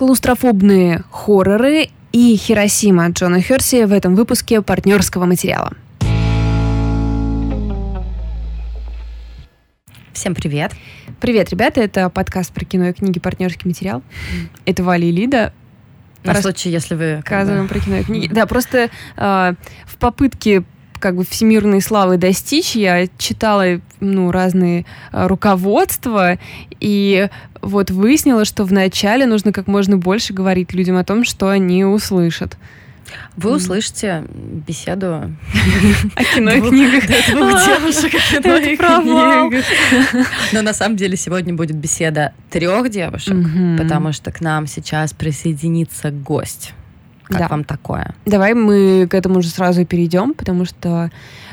клаустрофобные хорроры и Хиросима Джона Херси в этом выпуске партнерского материала. Всем привет. Привет, ребята. Это подкаст про кино и книги «Партнерский материал». Это Валя и Лида. На Рас... случай, если вы... Рассказываем про кино и книги. Да, просто э, в попытке как бы всемирной славы достичь, я читала ну, разные а, руководства, и вот выяснила, что вначале нужно как можно больше говорить людям о том, что они услышат. Вы услышите беседу о кино и книгах двух девушек о кино и книгах. Но на самом деле сегодня будет беседа трех девушек, потому что к нам сейчас присоединится гость. Как да. вам такое? Давай мы к этому уже сразу перейдем, потому что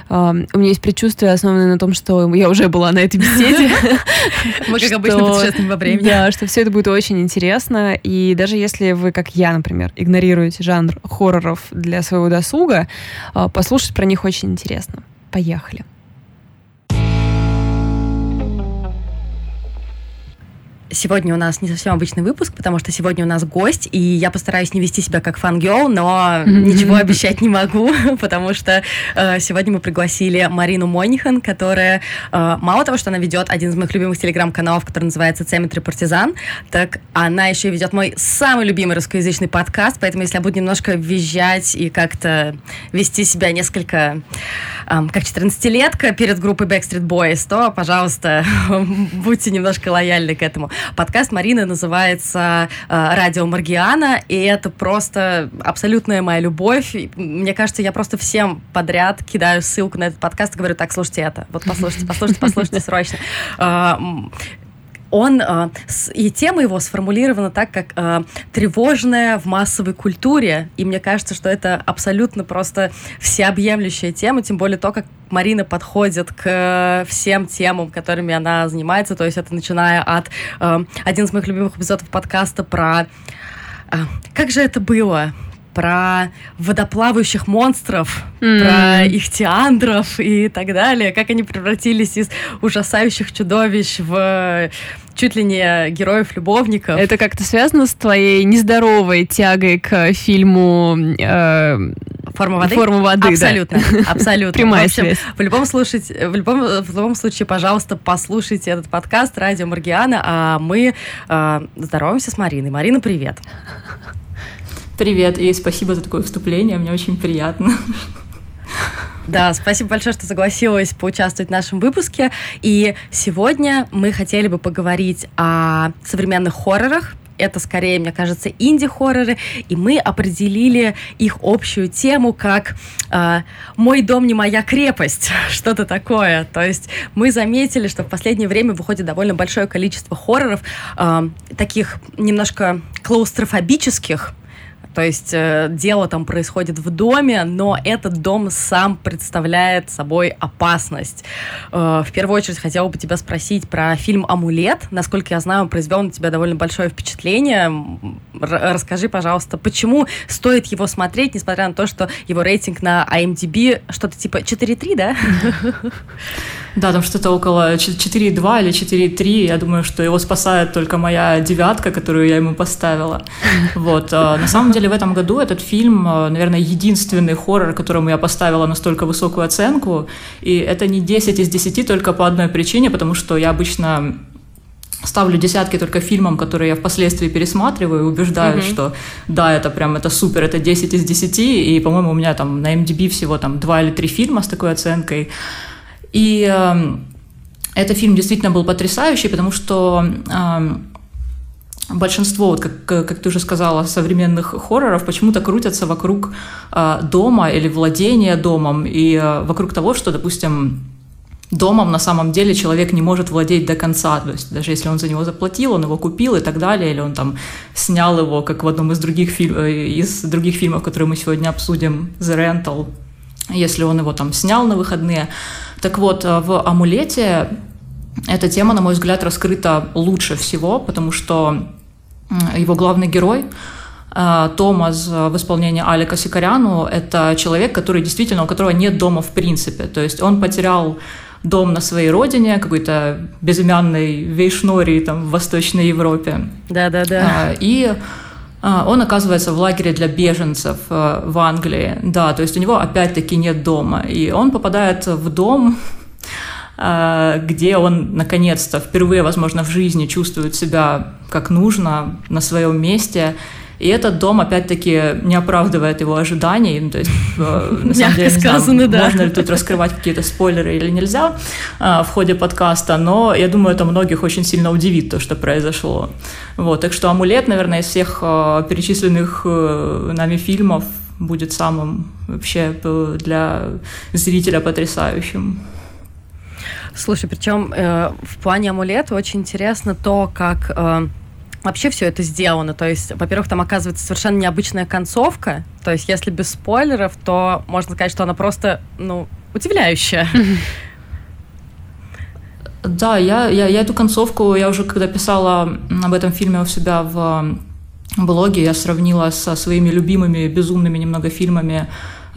э, у меня есть предчувствие, основанное на том, что я уже была на этой беседе. Мы, как обычно, путешествуем во времени. Да, что все это будет очень интересно. И даже если вы, как я, например, игнорируете жанр хорроров для своего досуга, э, послушать про них очень интересно. Поехали. Сегодня у нас не совсем обычный выпуск, потому что сегодня у нас гость, и я постараюсь не вести себя как фангел, но ничего обещать не могу, потому что э, сегодня мы пригласили Марину Монихан, которая э, мало того, что она ведет один из моих любимых телеграм-каналов, который называется «Цеметри партизан», так она еще и ведет мой самый любимый русскоязычный подкаст, поэтому если я буду немножко визжать и как-то вести себя несколько э, как 14-летка перед группой Backstreet Boys, то, пожалуйста, будьте немножко лояльны к этому. Подкаст Марины называется э, «Радио Маргиана», и это просто абсолютная моя любовь. Мне кажется, я просто всем подряд кидаю ссылку на этот подкаст и говорю, так, слушайте это, вот послушайте, послушайте, послушайте срочно э, он э, с, и тема его сформулирована так, как э, тревожная в массовой культуре. И мне кажется, что это абсолютно просто всеобъемлющая тема, тем более то, как Марина подходит к всем темам, которыми она занимается. То есть это начиная от э, один из моих любимых эпизодов подкаста про э, как же это было? про водоплавающих монстров, mm. про ихтиандров и так далее, как они превратились из ужасающих чудовищ в чуть ли не героев-любовников. Это как-то связано с твоей нездоровой тягой к фильму э, Форма воды? Форма воды, Абсолютно, да. абсолютно. Прямая в общем, связь. В любом, слушать, в, любом, в любом случае, пожалуйста, послушайте этот подкаст «Радио Маргиана», а мы э, здороваемся с Мариной. Марина, привет. Привет, и спасибо за такое вступление, мне очень приятно. Да, спасибо большое, что согласилась поучаствовать в нашем выпуске. И сегодня мы хотели бы поговорить о современных хоррорах, это скорее, мне кажется, инди-хорроры, и мы определили их общую тему как э, «Мой дом не моя крепость», что-то такое. То есть мы заметили, что в последнее время выходит довольно большое количество хорроров, э, таких немножко клаустрофобических, то есть э, дело там происходит в доме, но этот дом сам представляет собой опасность. Э, в первую очередь хотела бы тебя спросить про фильм «Амулет». Насколько я знаю, он произвел на тебя довольно большое впечатление. Р- расскажи, пожалуйста, почему стоит его смотреть, несмотря на то, что его рейтинг на IMDb что-то типа 4.3, да? Да, там что-то около 4,2 или 4,3. Я думаю, что его спасает только моя девятка, которую я ему поставила. Вот. А, на самом деле в этом году этот фильм, а, наверное, единственный хоррор, которому я поставила настолько высокую оценку. И это не 10 из 10 только по одной причине, потому что я обычно ставлю десятки только фильмам, которые я впоследствии пересматриваю, и убеждаюсь, mm-hmm. что да, это прям, это супер, это 10 из 10, и, по-моему, у меня там на MDB всего там два или три фильма с такой оценкой. И э, этот фильм действительно был потрясающий, потому что э, большинство, вот как, как ты уже сказала, современных хорроров почему-то крутятся вокруг э, дома или владения домом, и э, вокруг того, что, допустим, домом на самом деле человек не может владеть до конца. То есть даже если он за него заплатил, он его купил и так далее, или он там снял его, как в одном из других, фильм, э, из других фильмов, которые мы сегодня обсудим, The Rental, если он его там снял на выходные. Так вот, э, в «Амулете» эта тема, на мой взгляд, раскрыта лучше всего, потому что его главный герой э, Томас в исполнении Алика Сикаряну – это человек, который действительно, у которого нет дома в принципе. То есть он потерял дом на своей родине, какой-то безымянной Вейшнории там в Восточной Европе. Да-да-да. И А, он оказывается в лагере для беженцев э, в Англии, да, то есть у него опять-таки нет дома, и он попадает в дом, э, где он наконец-то впервые, возможно, в жизни чувствует себя как нужно, на своем месте, и этот дом, опять-таки, не оправдывает его ожиданий. Ну, то есть, э, на самом деле, сказано, знаю, да. можно ли тут раскрывать какие-то спойлеры или нельзя э, в ходе подкаста, но я думаю, это многих очень сильно удивит, то, что произошло. Вот, так что «Амулет», наверное, из всех э, перечисленных нами фильмов будет самым вообще для зрителя потрясающим. Слушай, причем э, в плане амулета очень интересно то, как э, вообще все это сделано. То есть, во-первых, там оказывается совершенно необычная концовка. То есть, если без спойлеров, то можно сказать, что она просто, ну, удивляющая. Да, я, я, я эту концовку, я уже когда писала об этом фильме у себя в блоге, я сравнила со своими любимыми безумными немного фильмами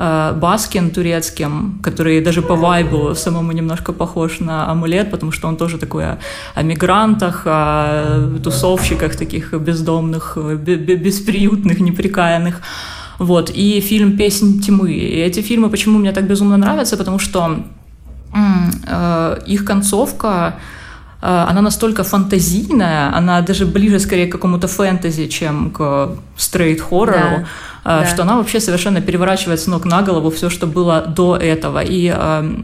Э, Баскин турецким, который даже по вайбу самому немножко похож на амулет, потому что он тоже такой о, о мигрантах, о тусовщиках таких бездомных, бесприютных, неприкаянных. Вот. И фильм «Песнь тьмы». И эти фильмы почему мне так безумно нравятся? Потому что э, их концовка она настолько фантазийная, она даже ближе скорее к какому-то фэнтези, чем к стрейт-хоррору. Да да. что она вообще совершенно переворачивает с ног на голову все, что было до этого. И э,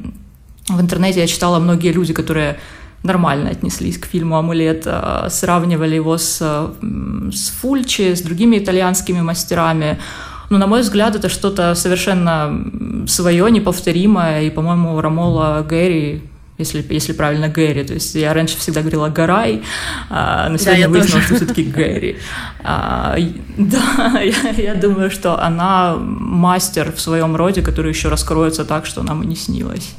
в интернете я читала многие люди, которые нормально отнеслись к фильму «Амулет», э, сравнивали его с, с Фульчи, с другими итальянскими мастерами. Но, на мой взгляд, это что-то совершенно свое, неповторимое, и, по-моему, Рамола Гэри если, если правильно Гэри. То есть я раньше всегда говорила Гарай, а, но сегодня да, выяснилось, что все-таки Гэри. А, да, я, я думаю, что она мастер в своем роде, который еще раскроется так, что нам и не снилось.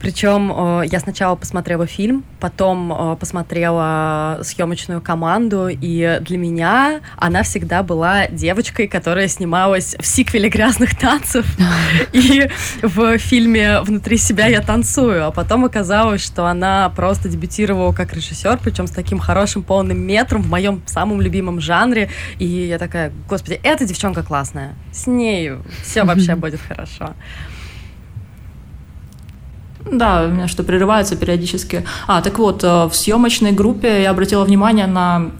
Причем э, я сначала посмотрела фильм, потом э, посмотрела съемочную команду, и для меня она всегда была девочкой, которая снималась в сиквеле «Грязных танцев», и в фильме «Внутри себя я танцую», а потом оказалось, что она просто дебютировала как режиссер, причем с таким хорошим полным метром в моем самом любимом жанре, и я такая, господи, эта девчонка классная, с ней все вообще будет хорошо. Да, у меня что прерывается периодически. А, так вот, э, в съемочной группе я обратила внимание на,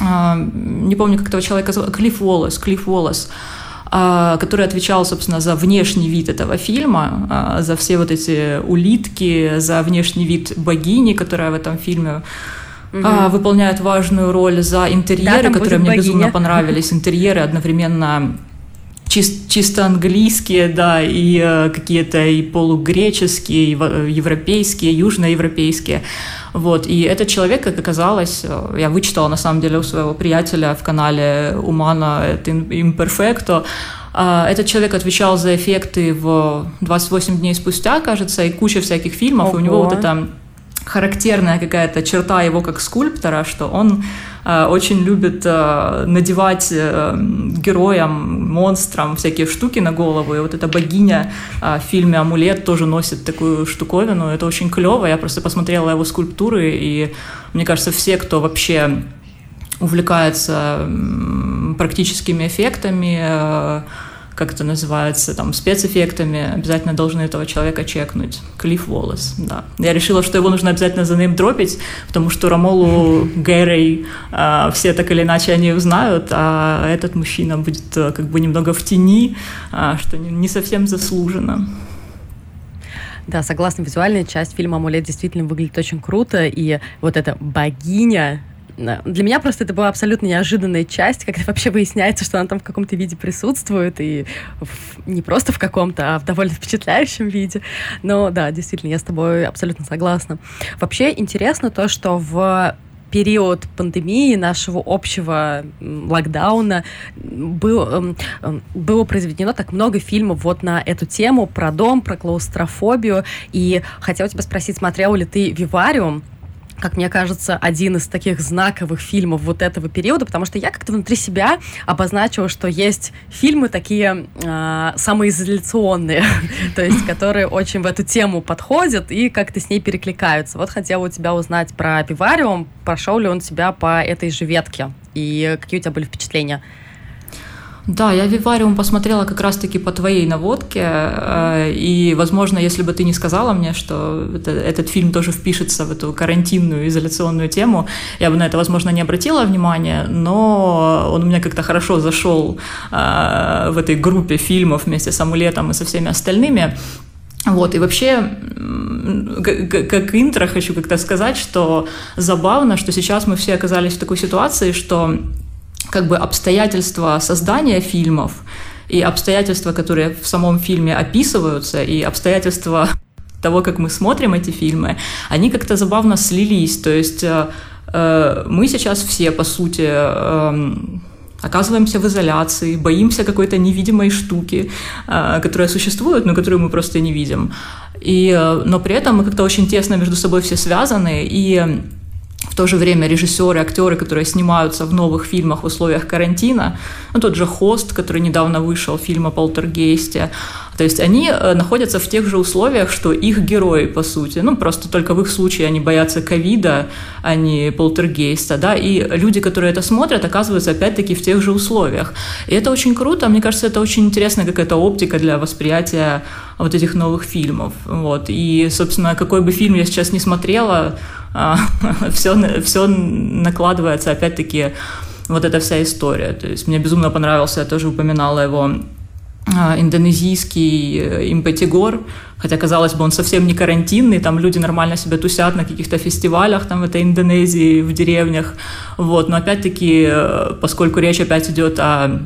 э, не помню, как этого человека зовут, Клифф Уоллес, Клифф Уоллес, э, который отвечал, собственно, за внешний вид этого фильма, за все вот эти улитки, за внешний вид богини, которая в этом фильме угу. выполняет важную роль, за интерьеры, да, которые мне богиня. безумно понравились, интерьеры одновременно чис- чисто английские, да, и э, какие-то и полугреческие, и э, европейские, южноевропейские. Вот, и этот человек, как оказалось, э, я вычитала на самом деле у своего приятеля в канале Умана Imperfecto, а, этот человек отвечал за эффекты в 28 дней спустя, кажется, и куча всяких фильмов, Ого. и у него вот это характерная какая-то черта его как скульптора, что он очень любит э, надевать э, героям, монстрам всякие штуки на голову. И вот эта богиня э, в фильме «Амулет» тоже носит такую штуковину. Это очень клево. Я просто посмотрела его скульптуры, и мне кажется, все, кто вообще увлекается практическими эффектами, э, как это называется, там, спецэффектами, обязательно должны этого человека чекнуть. Клифф Уоллес, да. Я решила, что его нужно обязательно за ним дропить, потому что Рамолу Гэрей э, все так или иначе они узнают, а этот мужчина будет э, как бы немного в тени, э, что не, совсем заслуженно. Да, согласна, визуальная часть фильма «Амулет» действительно выглядит очень круто, и вот эта богиня, для меня просто это была абсолютно неожиданная часть, когда вообще выясняется, что она там в каком-то виде присутствует, и в, не просто в каком-то, а в довольно впечатляющем виде. Но да, действительно, я с тобой абсолютно согласна. Вообще интересно то, что в период пандемии, нашего общего локдауна, был, эм, эм, было произведено так много фильмов вот на эту тему, про дом, про клаустрофобию. И хотела тебя спросить, смотрела ли ты «Вивариум», как мне кажется, один из таких знаковых фильмов вот этого периода, потому что я как-то внутри себя обозначила, что есть фильмы такие э, самоизоляционные, то есть которые очень в эту тему подходят и как-то с ней перекликаются. Вот хотела у тебя узнать про Пивариум, прошел ли он тебя по этой же ветке, и какие у тебя были впечатления? Да, я «Вивариум» посмотрела как раз-таки по твоей наводке, э, и, возможно, если бы ты не сказала мне, что это, этот фильм тоже впишется в эту карантинную, изоляционную тему, я бы на это, возможно, не обратила внимания, но он у меня как-то хорошо зашел э, в этой группе фильмов вместе с «Амулетом» и со всеми остальными. Вот, и вообще, как интро хочу как-то сказать, что забавно, что сейчас мы все оказались в такой ситуации, что как бы обстоятельства создания фильмов и обстоятельства, которые в самом фильме описываются, и обстоятельства того, как мы смотрим эти фильмы, они как-то забавно слились. То есть э, э мы сейчас все, по сути, э, оказываемся в изоляции, боимся какой-то невидимой штуки, э, которая существует, но которую мы просто не видим. И, э, но при этом мы как-то очень тесно между собой все связаны, и в то же время режиссеры, актеры, которые снимаются в новых фильмах в условиях карантина, ну, тот же Хост, который недавно вышел, фильм о полтергейсте, то есть они э, находятся в тех же условиях, что их герои, по сути. Ну, просто только в их случае они боятся ковида, а не полтергейста, да, и люди, которые это смотрят, оказываются опять-таки в тех же условиях. И это очень круто, мне кажется, это очень интересная какая-то оптика для восприятия вот этих новых фильмов. Вот. И, собственно, какой бы фильм я сейчас не смотрела, все, все накладывается опять-таки вот эта вся история. То есть мне безумно понравился, я тоже упоминала его а, индонезийский э, импатигор, хотя, казалось бы, он совсем не карантинный, там люди нормально себя тусят на каких-то фестивалях там в этой Индонезии, в деревнях, вот, но опять-таки, э, поскольку речь опять идет о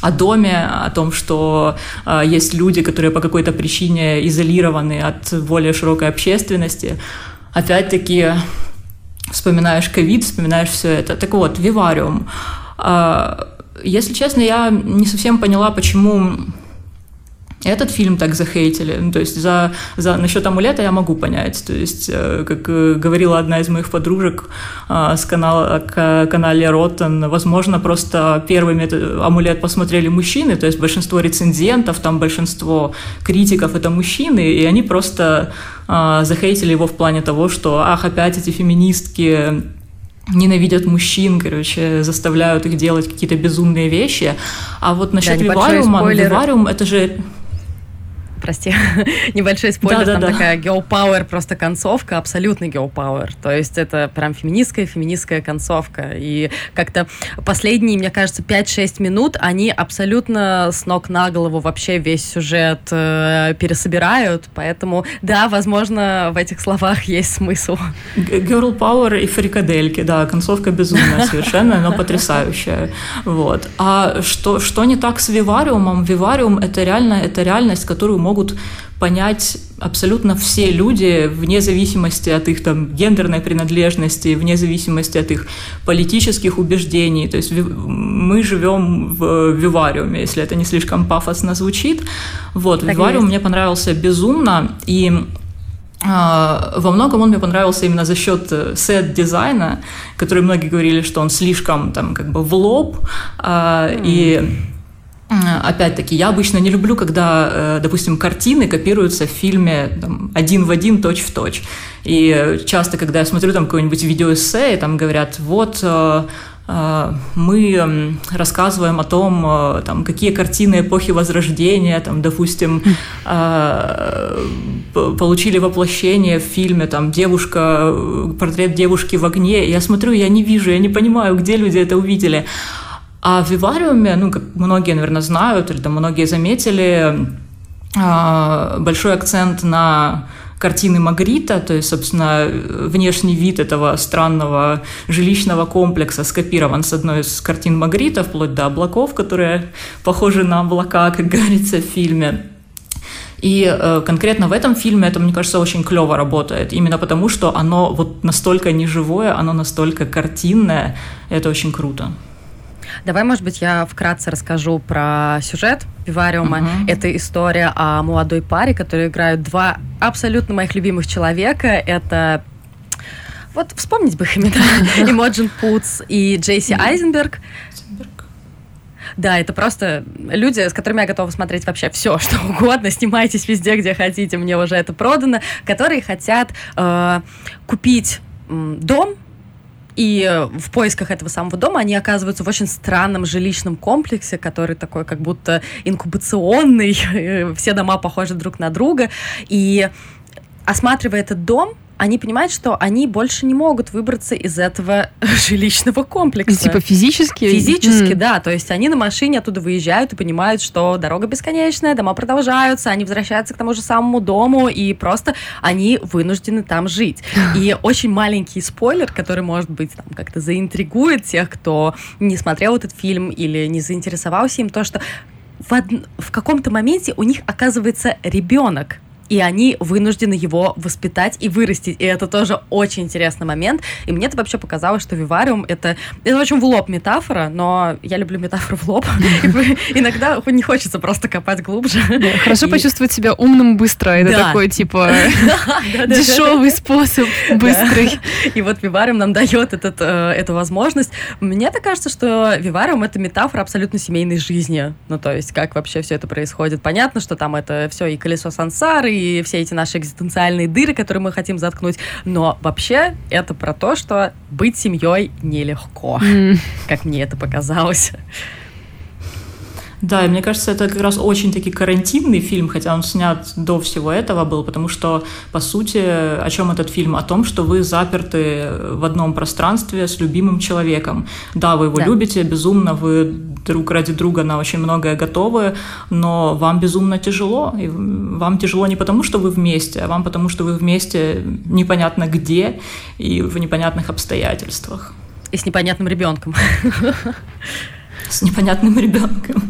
о доме, о том, что э, есть люди, которые по какой-то причине изолированы от более широкой общественности. Опять-таки вспоминаешь ковид, вспоминаешь все это. Так вот, вивариум. Э, если честно, я не совсем поняла, почему этот фильм так захейтили. Ну, то есть за, за насчет амулета я могу понять. То есть, э, как э, говорила одна из моих подружек э, с канала, к канале Роттен, возможно, просто первыми амулет посмотрели мужчины, то есть большинство рецензентов, там большинство критиков это мужчины, и они просто захейтили его в плане того, что ах, опять эти феминистки ненавидят мужчин, короче, заставляют их делать какие-то безумные вещи. А вот насчет да, вивариума, вивариум это же прости, небольшой спойлер, да, там да, такая girl power, просто концовка, абсолютный girl power. То есть это прям феминистская, феминистская концовка. И как-то последние, мне кажется, 5-6 минут, они абсолютно с ног на голову вообще весь сюжет э, пересобирают. Поэтому, да, возможно, в этих словах есть смысл. Girl power и фрикадельки, да, концовка безумная совершенно, но потрясающая. Вот. А что, что не так с вивариумом? Вивариум — это реально, это реальность, которую могут понять абсолютно все люди, вне зависимости от их там гендерной принадлежности, вне зависимости от их политических убеждений. То есть мы живем в вивариуме, если это не слишком пафосно звучит. Вот, так вивариум мне понравился безумно, и а, во многом он мне понравился именно за счет э, сет-дизайна, который многие говорили, что он слишком там как бы в лоб, mm. и Опять-таки, я обычно не люблю, когда, э, допустим, картины копируются в фильме там, один в один, точь в точь. И часто, когда я смотрю там какое-нибудь видеоэссе, и там говорят, вот э, э, мы рассказываем о том, там, какие картины эпохи Возрождения, там, допустим, получили воплощение в фильме, там, девушка, портрет девушки в огне. Я смотрю, я не вижу, я не понимаю, где люди это увидели. А в вивариуме, ну, как многие, наверное, знают, или там многие заметили, а, большой акцент на картины Магрита, то есть, собственно, внешний вид этого странного жилищного комплекса скопирован с одной из картин Магрита, вплоть до облаков, которые похожи на облака, как говорится в фильме. И э, конкретно в этом фильме это, мне кажется, очень клево работает. Именно потому, что оно вот настолько неживое, оно настолько картинное. Это очень круто. Давай, может быть, я вкратце расскажу про сюжет Пивариума. Uh-huh. Это история о молодой паре, которые играют два абсолютно моих любимых человека. Это Вот вспомнить бы их имена. Имоджин Путс и Джейси Айзенберг. Да, это просто люди, с которыми я готова смотреть вообще все, что угодно. Снимайтесь везде, где хотите, мне уже это продано. Которые хотят э, купить э, дом, и в поисках этого самого дома они оказываются в очень странном жилищном комплексе, который такой как будто инкубационный, все дома похожи друг на друга. И осматривая этот дом, они понимают, что они больше не могут выбраться из этого жилищного комплекса. Типа физически? Физически, mm. да. То есть они на машине оттуда выезжают и понимают, что дорога бесконечная, дома продолжаются, они возвращаются к тому же самому дому, и просто они вынуждены там жить. И очень маленький спойлер, который, может быть, там как-то заинтригует тех, кто не смотрел этот фильм или не заинтересовался им, то, что в, од... в каком-то моменте у них оказывается ребенок и они вынуждены его воспитать и вырастить. И это тоже очень интересный момент. И мне это вообще показалось, что вивариум это, это очень в лоб метафора, но я люблю метафору в лоб. Иногда не хочется просто копать глубже. Хорошо почувствовать себя умным быстро. Это такой, типа, дешевый способ, быстрый. И вот вивариум нам дает э, эту возможность. Мне так кажется, что вивариум это метафора абсолютно семейной жизни. Ну, то есть, как вообще все это происходит. Понятно, что там это все и колесо сансары, и все эти наши экзистенциальные дыры, которые мы хотим заткнуть. Но вообще это про то, что быть семьей нелегко, mm. как мне это показалось. Да, и мне кажется, это как раз очень таки карантинный фильм, хотя он снят до всего этого был, потому что, по сути, о чем этот фильм? О том, что вы заперты в одном пространстве с любимым человеком. Да, вы его да. любите безумно, вы друг ради друга на очень многое готовы, но вам безумно тяжело. И вам тяжело не потому, что вы вместе, а вам потому, что вы вместе непонятно где и в непонятных обстоятельствах. И с непонятным ребенком. С непонятным ребенком.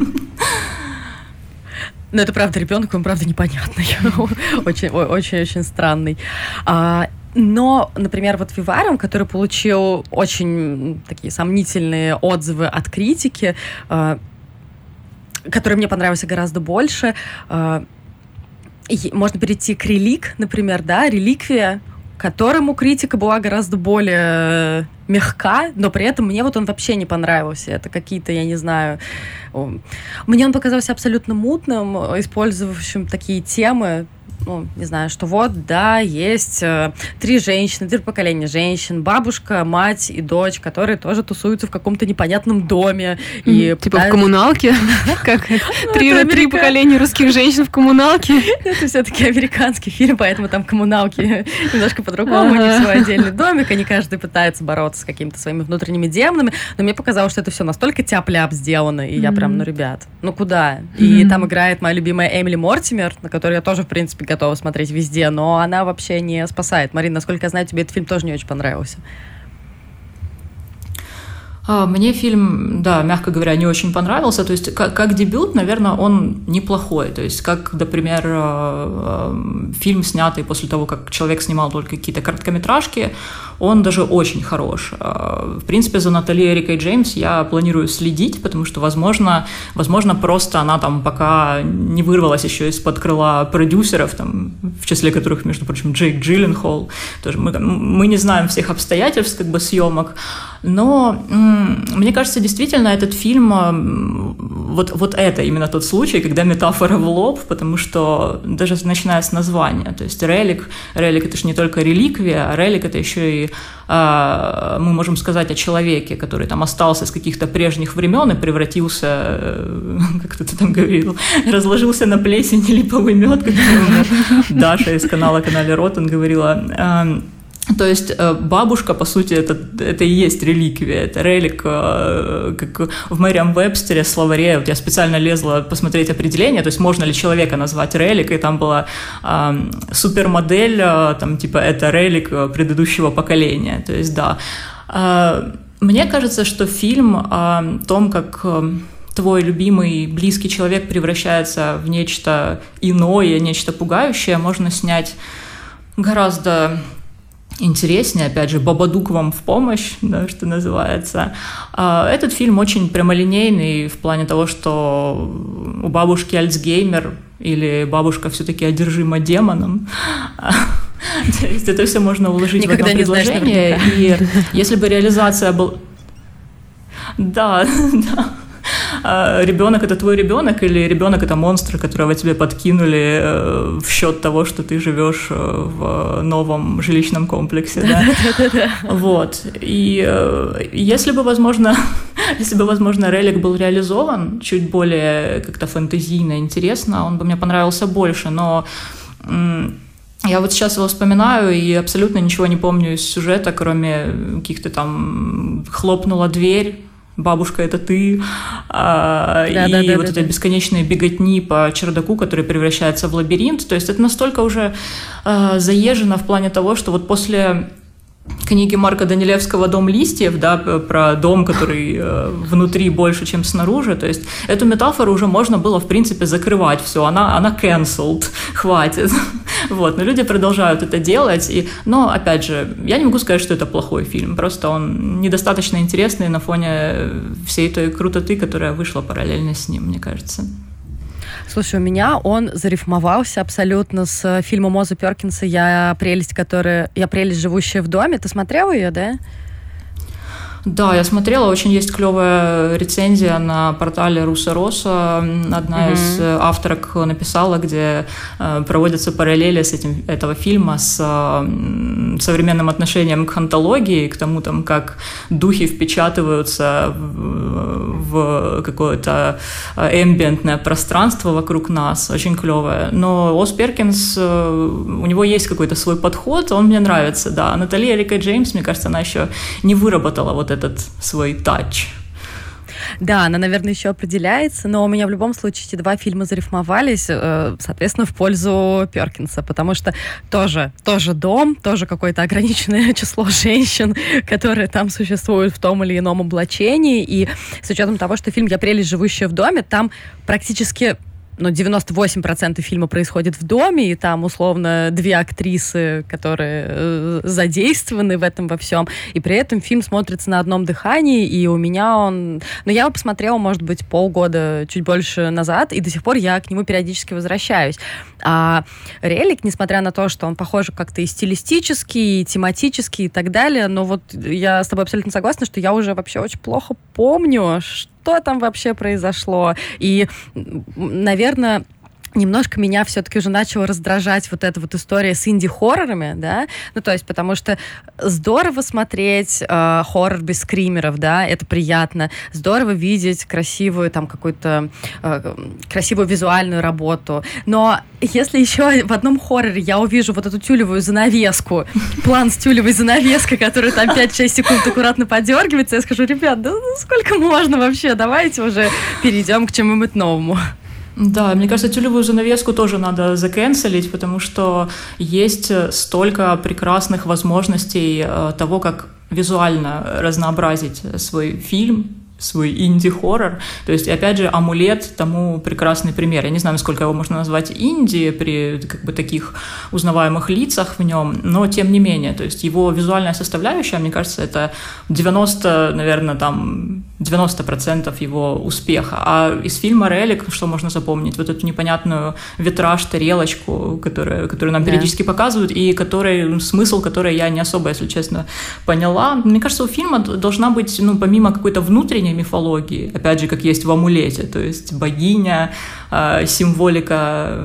Ну, это правда ребенок, он правда непонятный. Очень-очень странный. А, но, например, вот Вивариум, который получил очень такие сомнительные отзывы от критики, а, который мне понравился гораздо больше, а, можно перейти к релик, например, да, реликвия, которому критика была гораздо более мягка, но при этом мне вот он вообще не понравился. Это какие-то, я не знаю... Мне он показался абсолютно мутным, использующим такие темы, ну, не знаю, что вот, да, есть э, три женщины, три поколения женщин, бабушка, мать и дочь, которые тоже тусуются в каком-то непонятном доме. И типа пытаются... в коммуналке? Как ну, три поколения русских женщин в коммуналке? Это все-таки американский фильм, поэтому там коммуналки немножко по-другому, не свой отдельный домик, они каждый пытается бороться с какими-то своими внутренними демонами, но мне показалось, что это все настолько тяп-ляп сделано, и я прям, ну, ребят, ну куда? И там играет моя любимая Эмили Мортимер, на которую я тоже, в принципе, готова смотреть везде, но она вообще не спасает. Марина, насколько я знаю, тебе этот фильм тоже не очень понравился. А, мне фильм, да, мягко говоря, не очень понравился. То есть, как, как дебют, наверное, он неплохой. То есть, как, например, э, э, фильм, снятый после того, как человек снимал только какие-то короткометражки, он даже очень хорош. Э, в принципе, за Натали Эрикой Джеймс я планирую следить, потому что, возможно, возможно, просто она там пока не вырвалась еще из-под крыла продюсеров, там, в числе которых, между прочим, Джейк Джилленхол. Тоже мы, мы не знаем всех обстоятельств как бы съемок, но мне кажется, действительно, этот фильм, вот, вот это именно тот случай, когда метафора в лоб, потому что даже начиная с названия, то есть релик, релик это же не только реликвия, а релик это еще и а, мы можем сказать о человеке, который там остался с каких-то прежних времен и превратился, э, как кто-то там говорил, разложился на плесень или мед, как Даша из канала «Канале Ротан» говорила, то есть э, бабушка, по сути, это, это и есть реликвия, это релик, э, как в Мэриам Вебстере словаре, вот я специально лезла посмотреть определение, то есть можно ли человека назвать релик, и там была э, супермодель, э, там типа это релик предыдущего поколения, то есть да. Э, мне кажется, что фильм о том, как твой любимый близкий человек превращается в нечто иное, нечто пугающее, можно снять гораздо интереснее, опять же, Бабадук вам в помощь, да, что называется. А, этот фильм очень прямолинейный в плане того, что у бабушки Альцгеймер или бабушка все-таки одержима демоном. То есть это все можно уложить Никогда в одно предложение. И если бы реализация была... Да, да. А, ребенок это твой ребенок или ребенок это монстр, которого тебе подкинули э, в счет того, что ты живешь э, в новом жилищном комплексе, да? Вот. И э, если бы, возможно, если бы, возможно, релик был реализован чуть более как-то фэнтезийно, интересно, он бы мне понравился больше, но я вот сейчас его вспоминаю и абсолютно ничего не помню из сюжета, кроме каких-то там хлопнула дверь, бабушка это ты, а, да, и да, да, вот да, эти да. бесконечные беготни по чердаку, который превращается в лабиринт. То есть это настолько уже а, заезжено в плане того, что вот после книги Марка Данилевского «Дом листьев», да, про дом, который э, внутри больше, чем снаружи. То есть эту метафору уже можно было, в принципе, закрывать. Все, она, она cancelled, хватит. Вот, но люди продолжают это делать. И, но, опять же, я не могу сказать, что это плохой фильм. Просто он недостаточно интересный на фоне всей той крутоты, которая вышла параллельно с ним, мне кажется. Слушай, у меня он зарифмовался абсолютно с фильмом Моза Перкинса «Я прелесть, которая... Я прелесть, живущая в доме». Ты смотрела ее, да? Да, я смотрела, очень есть клевая рецензия на портале Руса Роса. Одна mm-hmm. из э, авторок написала, где э, проводятся параллели с этим этого фильма с э, современным отношением к хантологии, к тому, там, как духи впечатываются в, какое-то эмбиентное пространство вокруг нас. Очень клевое. Но Ос Перкинс, у него есть какой-то свой подход, он мне нравится, да. Наталья Эрика Джеймс, мне кажется, она еще не выработала вот вот этот свой тач. Да, она, наверное, еще определяется, но у меня в любом случае эти два фильма зарифмовались, э, соответственно, в пользу Перкинса, потому что тоже, тоже дом, тоже какое-то ограниченное число женщин, которые там существуют в том или ином облачении, и с учетом того, что фильм «Я прелесть, живущая в доме», там практически ну, 98% фильма происходит в доме, и там, условно, две актрисы, которые э, задействованы в этом во всем, и при этом фильм смотрится на одном дыхании, и у меня он... Ну, я его посмотрела, может быть, полгода, чуть больше назад, и до сих пор я к нему периодически возвращаюсь. А «Релик», несмотря на то, что он похож как-то и стилистически, и тематически, и так далее, но вот я с тобой абсолютно согласна, что я уже вообще очень плохо помню, что там вообще произошло. И, наверное, немножко меня все-таки уже начала раздражать вот эта вот история с инди-хоррорами, да, ну, то есть, потому что здорово смотреть э, хоррор без скримеров, да, это приятно, здорово видеть красивую там какую-то э, красивую визуальную работу, но если еще в одном хорроре я увижу вот эту тюлевую занавеску, план с тюлевой занавеской, который там 5-6 секунд аккуратно подергивается, я скажу, ребят, да ну сколько можно вообще, давайте уже перейдем к чему-нибудь новому. Да, мне кажется, тюлевую занавеску тоже надо заканцелить, потому что есть столько прекрасных возможностей э, того, как визуально разнообразить свой фильм, свой инди-хоррор. То есть, опять же, «Амулет» тому прекрасный пример. Я не знаю, насколько его можно назвать инди при как бы таких узнаваемых лицах в нем, но тем не менее. То есть, его визуальная составляющая, мне кажется, это 90, наверное, там 90% его успеха. А из фильма «Релик» что можно запомнить? Вот эту непонятную витраж, тарелочку, которую, которую нам да. периодически показывают, и который, смысл которой я не особо, если честно, поняла. Мне кажется, у фильма должна быть, ну, помимо какой-то внутренней мифологии, опять же, как есть в «Амулете», то есть богиня, э, символика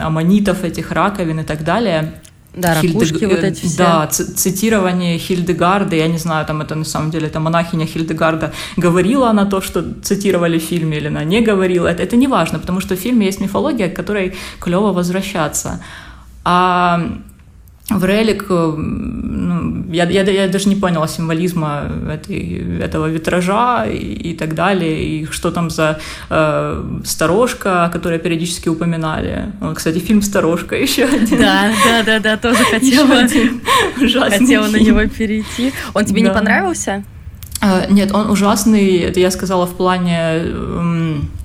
аммонитов, этих раковин и так далее, да, ракушки Хильд... вот эти все. Да, цитирование Хильдегарда, я не знаю, там это на самом деле, это монахиня Хильдегарда, говорила она то, что цитировали в фильме, или она не говорила, это, это не важно, потому что в фильме есть мифология, к которой клево возвращаться. А в релик, э, я, я, я даже не поняла символизма этой, этого витража и, и так далее, и что там за э, сторожка, которую периодически упоминали. Вот, кстати, фильм «Сторожка» еще один. Да, да, да, да, тоже хотела, хотела на него перейти. Он тебе да. не понравился? Uh, нет, он ужасный, это я сказала в плане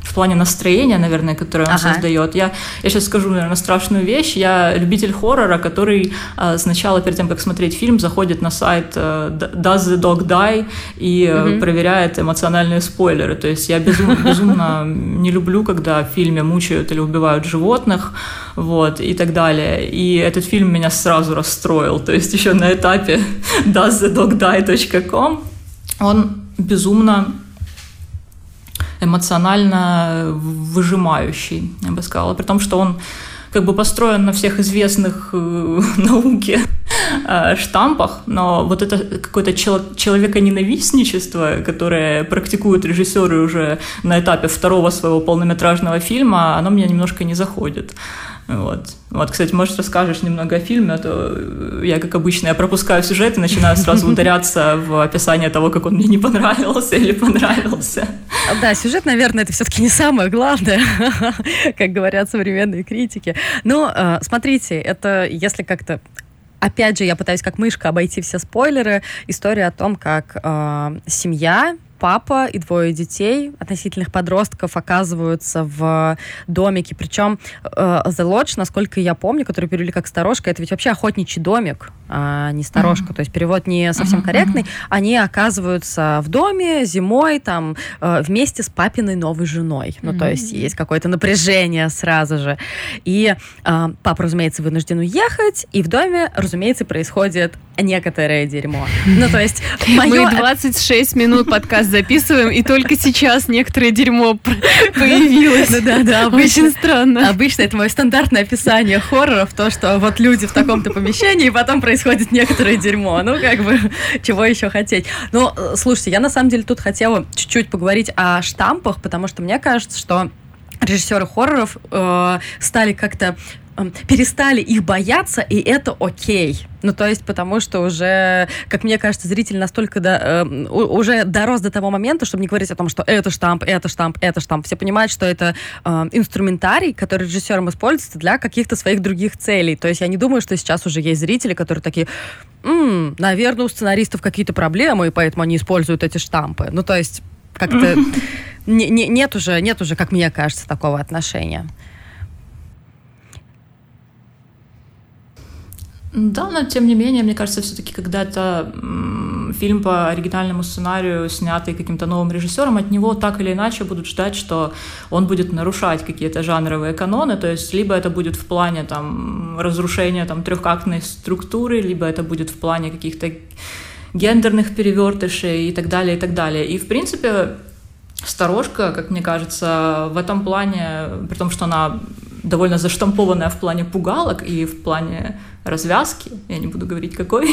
в плане настроения, наверное, которое он ага. создает. Я, я сейчас скажу, наверное, страшную вещь. Я любитель хоррора, который э, сначала, перед тем, как смотреть фильм, заходит на сайт э, Does the Dog Die и э, угу. проверяет эмоциональные спойлеры. То есть я безумно, безумно не люблю, когда в фильме мучают или убивают животных, вот, и так далее. И этот фильм меня сразу расстроил. То есть еще на этапе doesthedogdie.com он безумно эмоционально выжимающий, я бы сказала, при том, что он как бы построен на всех известных э, науке э, штампах, но вот это какое-то чело- человеконенавистничество, которое практикуют режиссеры уже на этапе второго своего полнометражного фильма, оно меня немножко не заходит. Вот. вот, кстати, может, расскажешь немного о фильме, а то я, как обычно, я пропускаю сюжет и начинаю сразу ударяться в описание того, как он мне не понравился или понравился. Да, сюжет, наверное, это все-таки не самое главное, как говорят современные критики. Но э, смотрите, это если как-то опять же, я пытаюсь как мышка обойти все спойлеры. История о том, как э, семья папа и двое детей, относительных подростков, оказываются в домике. Причем э, The Lodge, насколько я помню, который перевели как сторожка, это ведь вообще охотничий домик, а не сторожка. Mm-hmm. То есть перевод не совсем mm-hmm. корректный. Они оказываются в доме зимой там э, вместе с папиной новой женой. Ну, mm-hmm. то есть есть какое-то напряжение сразу же. И э, папа, разумеется, вынужден уехать, и в доме, разумеется, происходит некоторое дерьмо. Ну, то есть... Мое... Мы 26 минут подкаст записываем, и только сейчас некоторое дерьмо появилось. Ну да, да. Очень странно. Обычно это мое стандартное описание хорроров, то, что вот люди в таком-то помещении, и потом происходит некоторое дерьмо. Ну, как бы, чего еще хотеть. Ну, слушайте, я на самом деле тут хотела чуть-чуть поговорить о штампах, потому что мне кажется, что режиссеры хорроров э, стали как-то перестали их бояться, и это окей. Ну, то есть, потому что уже, как мне кажется, зритель настолько до, э, уже дорос до того момента, чтобы не говорить о том, что это штамп, это штамп, это штамп. Все понимают, что это э, инструментарий, который режиссером используется для каких-то своих других целей. То есть я не думаю, что сейчас уже есть зрители, которые такие, М, наверное, у сценаристов какие-то проблемы, и поэтому они используют эти штампы. Ну, то есть как-то не, не, нет, уже, нет уже, как мне кажется, такого отношения. Да, но тем не менее, мне кажется, все-таки, когда это фильм по оригинальному сценарию, снятый каким-то новым режиссером, от него так или иначе будут ждать, что он будет нарушать какие-то жанровые каноны, то есть либо это будет в плане там разрушения там трехактной структуры, либо это будет в плане каких-то гендерных перевертышей и так далее, и так далее. И, в принципе, сторожка, как мне кажется, в этом плане, при том, что она довольно заштампованная в плане пугалок и в плане развязки, я не буду говорить какой,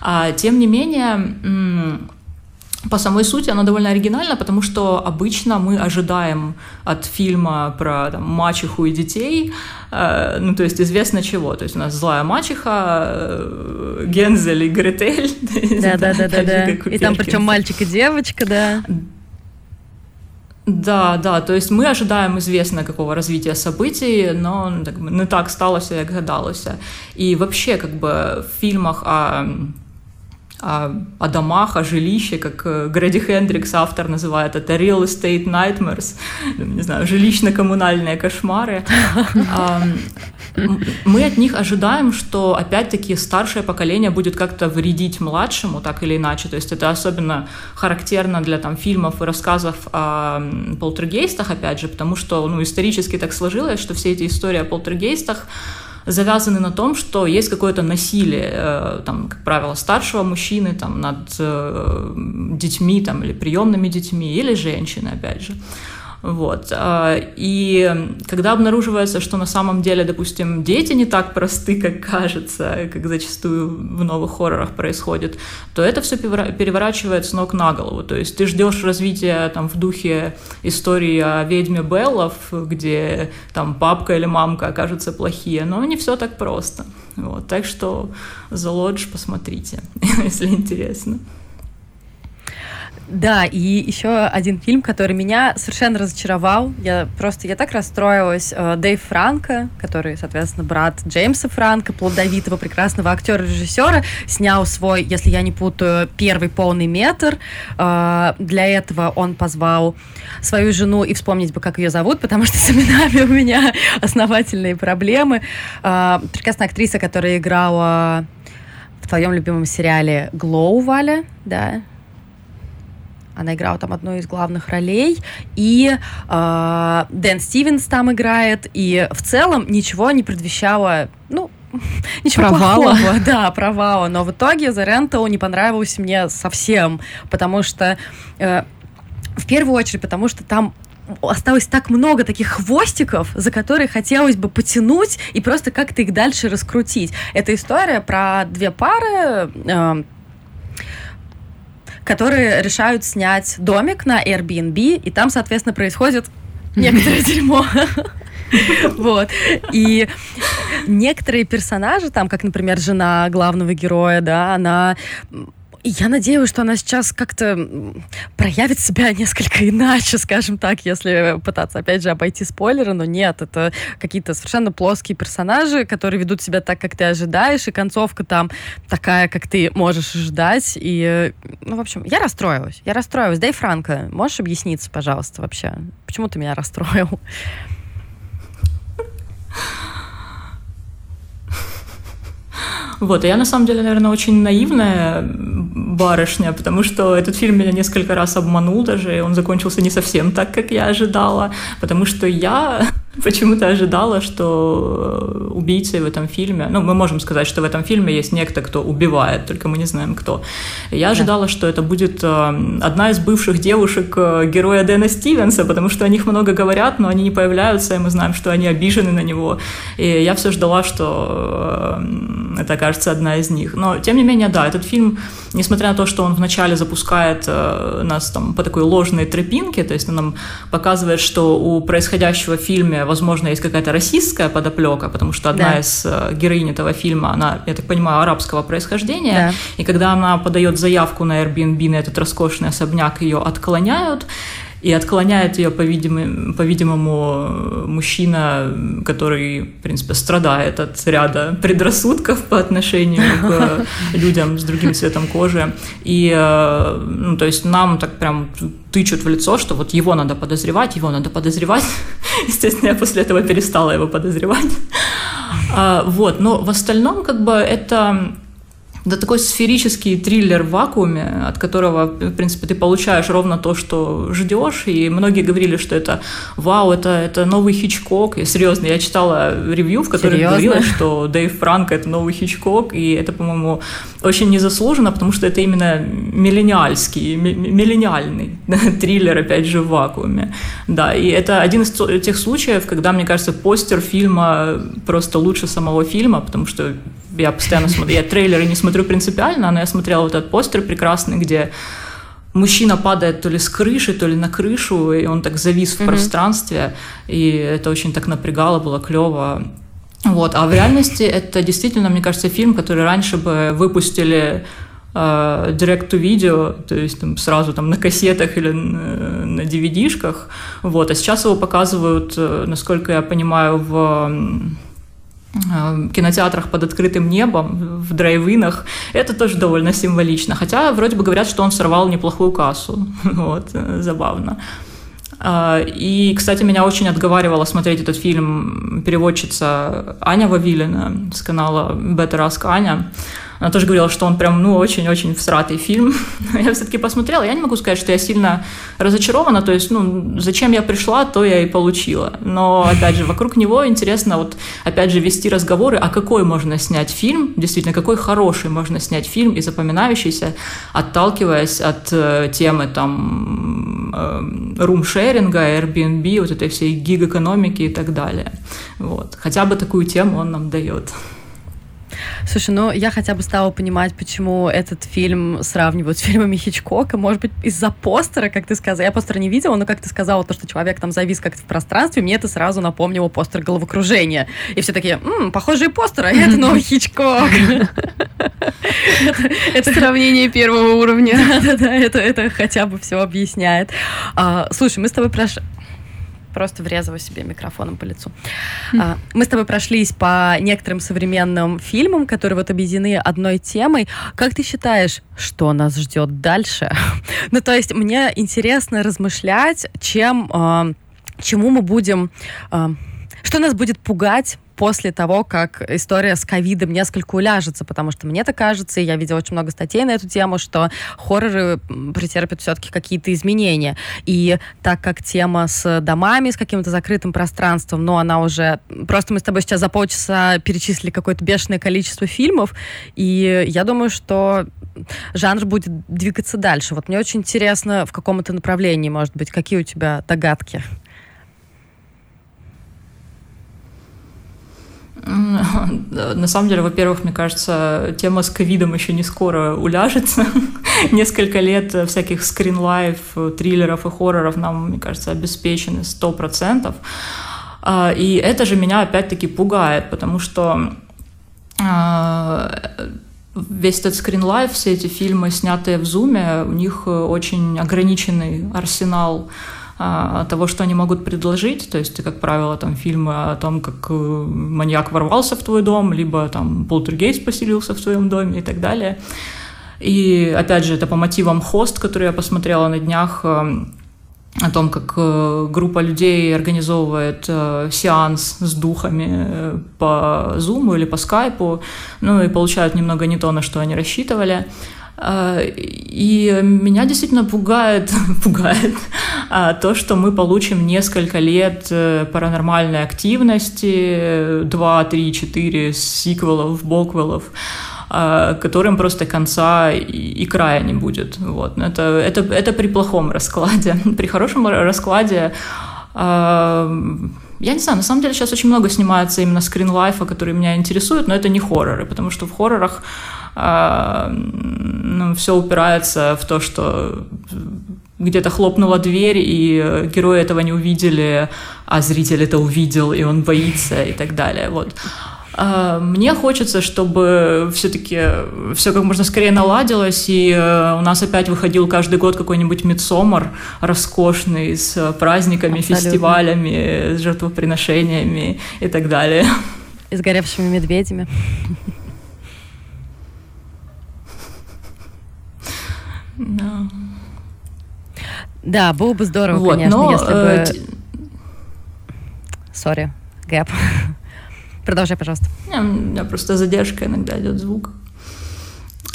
а, тем не менее, по самой сути она довольно оригинальна, потому что обычно мы ожидаем от фильма про там, мачеху и детей, э, ну, то есть известно чего. То есть у нас злая мачеха, э, Гензель и Гретель. Да-да-да. И там причем мальчик и девочка, да. Да, да, то есть мы ожидаем известно какого развития событий, но так, не так сталося, як гадалося. И вообще, как бы в фильмах о о, о домах, о жилище, как э, Грэди Хендрикс, автор, называет это real estate nightmares, не знаю, жилищно-коммунальные кошмары. Мы от них ожидаем, что опять-таки старшее поколение будет как-то вредить младшему, так или иначе. То есть это особенно характерно для там, фильмов и рассказов о полтергейстах, опять же, потому что ну, исторически так сложилось, что все эти истории о полтергейстах завязаны на том, что есть какое-то насилие, э, там, как правило, старшего мужчины там, над э, детьми там, или приемными детьми, или женщины, опять же. Вот. А, и когда обнаруживается, что на самом деле, допустим, дети не так просты, как кажется, как зачастую в новых хоррорах происходит, то это все переворачивает с ног на голову. То есть ты ждешь развития там, в духе истории о ведьме Беллов, где там папка или мамка окажутся плохие, но не все так просто. Вот. Так что The Lodge посмотрите, если интересно. Да, и еще один фильм, который меня совершенно разочаровал. Я просто, я так расстроилась. Э, Дэйв Франко, который, соответственно, брат Джеймса Франко, плодовитого, прекрасного актера-режиссера, снял свой, если я не путаю, первый полный метр. Э, для этого он позвал свою жену и вспомнить бы, как ее зовут, потому что с именами у меня основательные проблемы. Э, прекрасная актриса, которая играла в твоем любимом сериале «Глоу», Валя, да, она играла там одну из главных ролей, и э, Дэн Стивенс там играет, и в целом ничего не предвещало, ну, ничего провала. плохого, да, провала, но в итоге The Rental не понравился мне совсем, потому что э, в первую очередь, потому что там осталось так много таких хвостиков, за которые хотелось бы потянуть и просто как-то их дальше раскрутить. Это история про две пары, э, которые решают снять домик на Airbnb, и там, соответственно, происходит некоторое дерьмо. Вот. И некоторые персонажи, там, как, например, жена главного героя, да, она я надеюсь, что она сейчас как-то проявит себя несколько иначе, скажем так, если пытаться, опять же, обойти спойлеры, но нет, это какие-то совершенно плоские персонажи, которые ведут себя так, как ты ожидаешь, и концовка там такая, как ты можешь ждать, и, ну, в общем, я расстроилась, я расстроилась. Дай Франко, можешь объясниться, пожалуйста, вообще, почему ты меня расстроил? Вот, и я на самом деле, наверное, очень наивная барышня, потому что этот фильм меня несколько раз обманул даже, и он закончился не совсем так, как я ожидала, потому что я почему-то ожидала, что убийцей в этом фильме, ну, мы можем сказать, что в этом фильме есть некто, кто убивает, только мы не знаем, кто. Я ожидала, да. что это будет э, одна из бывших девушек э, героя Дэна Стивенса, потому что о них много говорят, но они не появляются, и мы знаем, что они обижены на него. И я все ждала, что э, это окажется одна из них. Но, тем не менее, да, этот фильм, несмотря на то, что он вначале запускает нас там по такой ложной тропинке, то есть он нам показывает, что у происходящего в фильме возможно, есть какая-то расистская подоплека, потому что одна да. из э, героинь этого фильма, она, я так понимаю, арабского происхождения, да. и когда она подает заявку на Airbnb на этот роскошный особняк, ее отклоняют, и отклоняет ее, по-видимому, по-видимому, мужчина, который, в принципе, страдает от ряда предрассудков по отношению к людям с другим цветом кожи. И, э, ну, то есть нам так прям тычут в лицо, что вот его надо подозревать, его надо подозревать. Естественно, я после этого перестала его подозревать. А, вот, но в остальном, как бы, это да такой сферический триллер в вакууме, от которого, в принципе, ты получаешь ровно то, что ждешь. И многие говорили, что это вау, это, это новый Хичкок. И серьезно, я читала ревью, в котором говорилось, что Дэйв Франко это новый Хичкок, и это, по-моему, очень незаслуженно, потому что это именно миллениальский, миллениальный триллер, опять же, в вакууме. Да, и это один из тех случаев, когда, мне кажется, постер фильма просто лучше самого фильма, потому что я постоянно смотрю, я трейлеры не смотрю принципиально, но я смотрела вот этот постер прекрасный, где мужчина падает то ли с крыши, то ли на крышу, и он так завис в mm-hmm. пространстве, и это очень так напрягало, было клево. Вот, а в реальности это действительно, мне кажется, фильм, который раньше бы выпустили э, direct to video, то есть там, сразу там на кассетах или на, на DVD-шках, вот, а сейчас его показывают, э, насколько я понимаю, в кинотеатрах под открытым небом, в драйвинах, это тоже довольно символично. Хотя вроде бы говорят, что он сорвал неплохую кассу. Вот, э, забавно. А, и, кстати, меня очень отговаривала смотреть этот фильм переводчица Аня Вавилина с канала Better Ask Аня. Она тоже говорила, что он прям, ну, очень-очень всратый фильм. я все-таки посмотрела, я не могу сказать, что я сильно разочарована, то есть, ну, зачем я пришла, то я и получила. Но, опять же, вокруг него интересно вот, опять же, вести разговоры, а какой можно снять фильм, действительно, какой хороший можно снять фильм и запоминающийся, отталкиваясь от э, темы, там, э, рум-шеринга, Airbnb, вот этой всей гиг-экономики и так далее. Вот. Хотя бы такую тему он нам дает. Слушай, ну я хотя бы стала понимать, почему этот фильм сравнивают с фильмами Хичкока. Может быть, из-за постера, как ты сказала. Я постера не видела, но как ты сказала, то, что человек там завис как-то в пространстве, мне это сразу напомнило постер головокружения. И все такие, м-м, похожие постеры, а это новый Хичкок. Это сравнение первого уровня. Да-да-да, это хотя бы все объясняет. А, слушай, мы с тобой прошли просто врезала себе микрофоном по лицу. А, мы с тобой прошлись по некоторым современным фильмам, которые вот объединены одной темой. Как ты считаешь, что нас ждет дальше? ну, то есть мне интересно размышлять, чем, э, чему мы будем... Э, что нас будет пугать после того, как история с ковидом несколько уляжется, потому что мне так кажется, и я видела очень много статей на эту тему, что хорроры претерпят все-таки какие-то изменения. И так как тема с домами, с каким-то закрытым пространством, но она уже... Просто мы с тобой сейчас за полчаса перечислили какое-то бешеное количество фильмов, и я думаю, что жанр будет двигаться дальше. Вот мне очень интересно, в каком это направлении, может быть, какие у тебя догадки? На самом деле, во-первых, мне кажется, тема с ковидом еще не скоро уляжется. Несколько лет всяких скринлайф, триллеров и хорроров нам, мне кажется, обеспечены сто процентов. А, и это же меня опять-таки пугает, потому что а, весь этот скринлайф, все эти фильмы, снятые в зуме, у них очень ограниченный арсенал того, что они могут предложить. То есть, как правило, там фильмы о том, как э, маньяк ворвался в твой дом, либо там полтергейст поселился в твоем доме и так далее. И опять же, это по мотивам «Хост», который я посмотрела на днях, э, о том, как э, группа людей организовывает сеанс с духами по Zoom или по Skype, ну и получают немного не то, на что они рассчитывали. А, и меня действительно пугает, пугает а, то, что мы получим несколько лет э, паранормальной активности, 2, 3, 4 сиквелов, боквелов, а, которым просто конца и края не будет. Вот. Это, это, это при плохом раскладе. При хорошем раскладе я не знаю, на самом деле сейчас очень много снимается именно скринлайфа, который меня интересует, но это не хорроры, потому что в хоррорах ну, все упирается в то, что где-то хлопнула дверь, и герои этого не увидели, а зритель это увидел, и он боится, и так далее. Вот. А, мне хочется, чтобы все-таки все как можно скорее наладилось, и э, у нас опять выходил каждый год какой-нибудь мидсомар роскошный с праздниками, Абсолютно. фестивалями, с жертвоприношениями и так далее. И с горевшими медведями. Да. Да, было бы здорово, вот, конечно, но, если э, бы... Sorry, gap. Продолжай, пожалуйста. У меня просто задержка иногда идет звук.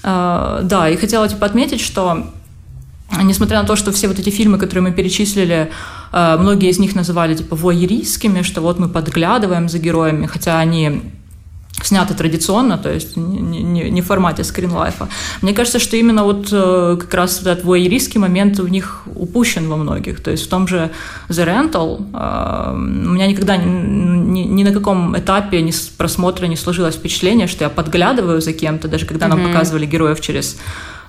А, да, и хотела типа отметить, что несмотря на то, что все вот эти фильмы, которые мы перечислили, а, многие из них называли типа воеристскими, что вот мы подглядываем за героями, хотя они сняты традиционно, то есть не, не, не в формате скринлайфа. Мне кажется, что именно вот э, как раз этот воеристский момент у них упущен во многих. То есть в том же The Rental э, у меня никогда ни, ни, ни на каком этапе ни просмотра не сложилось впечатление, что я подглядываю за кем-то, даже когда mm-hmm. нам показывали героев через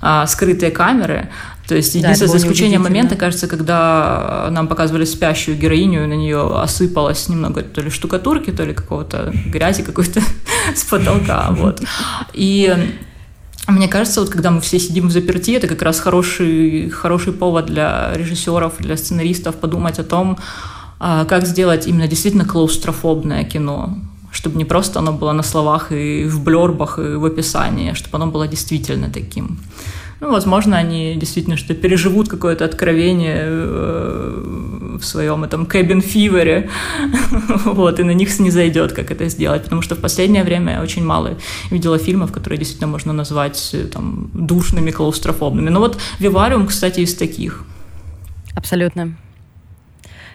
а, скрытые камеры. То есть единственное, да, за исключением момента, кажется, когда нам показывали спящую героиню, на нее осыпалось немного то ли штукатурки, то ли какого-то грязи какой-то с потолка. Вот. И мне кажется, вот когда мы все сидим в заперти, это как раз хороший, хороший повод для режиссеров, для сценаристов подумать о том, а, как сделать именно действительно клаустрофобное кино, чтобы не просто оно было на словах и в блербах, и в описании, а чтобы оно было действительно таким. Ну, возможно, они действительно что переживут какое-то откровение э, в своем этом cabin fever, вот, и на них не зайдет, как это сделать, потому что в последнее время я очень мало видела фильмов, которые действительно можно назвать э, там душными, клаустрофобными. Но вот «Вивариум», кстати, из таких. Абсолютно.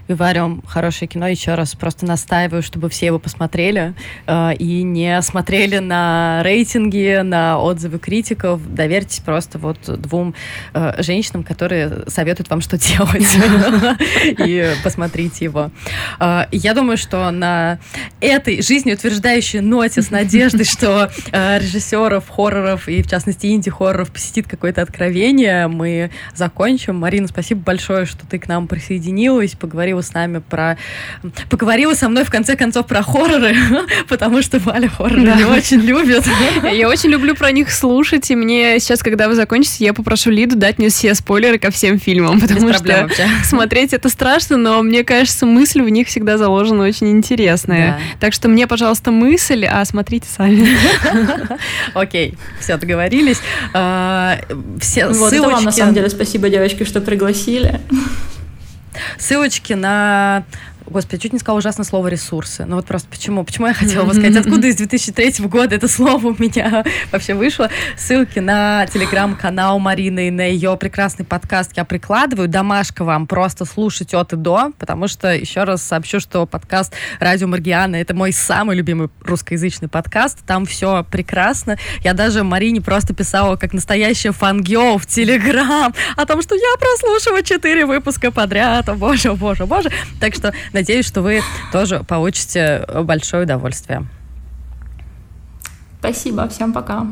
Вивариум хорошее кино. Еще раз просто настаиваю, чтобы все его посмотрели э, и не смотрели на рейтинги, на отзывы критиков. Доверьтесь просто вот двум э, женщинам, которые советуют вам, что делать. И посмотрите его. Э, я думаю, что на этой жизнеутверждающей ноте с надеждой, что э, режиссеров хорроров и, в частности, инди-хорроров посетит какое-то откровение, мы закончим. Марина, спасибо большое, что ты к нам присоединилась, поговорила с нами про... Поговорила со мной, в конце концов, про хорроры, потому что Валя хорроры не очень любит. Я очень люблю про них слушать, и мне сейчас, когда вы закончите, я попрошу Лиду дать мне все спойлеры ко всем фильмам, потому что смотреть это страшно, но мне кажется, мысль в них всегда заложена очень интересная. Так что мне, пожалуйста, мысль, а смотрите сами. Окей, все, договорились. А, все вот ссылочки... вам, на самом деле, спасибо, девочки, что пригласили. Ссылочки на Господи, чуть не сказала ужасное слово ресурсы. Ну вот просто почему? Почему я хотела бы сказать, откуда из 2003 года это слово у меня вообще вышло? Ссылки на телеграм-канал Марины и на ее прекрасный подкаст я прикладываю. Домашка вам просто слушать от и до, потому что еще раз сообщу, что подкаст Радио Маргиана это мой самый любимый русскоязычный подкаст. Там все прекрасно. Я даже Марине просто писала как настоящая фангио в телеграм о том, что я прослушиваю четыре выпуска подряд. О боже, боже, боже. Так что Надеюсь, что вы тоже получите большое удовольствие. Спасибо, всем пока.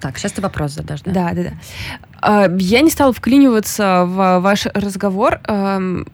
Так, сейчас ты вопрос задашь, да? Да, да, да. А, я не стала вклиниваться в ваш разговор, но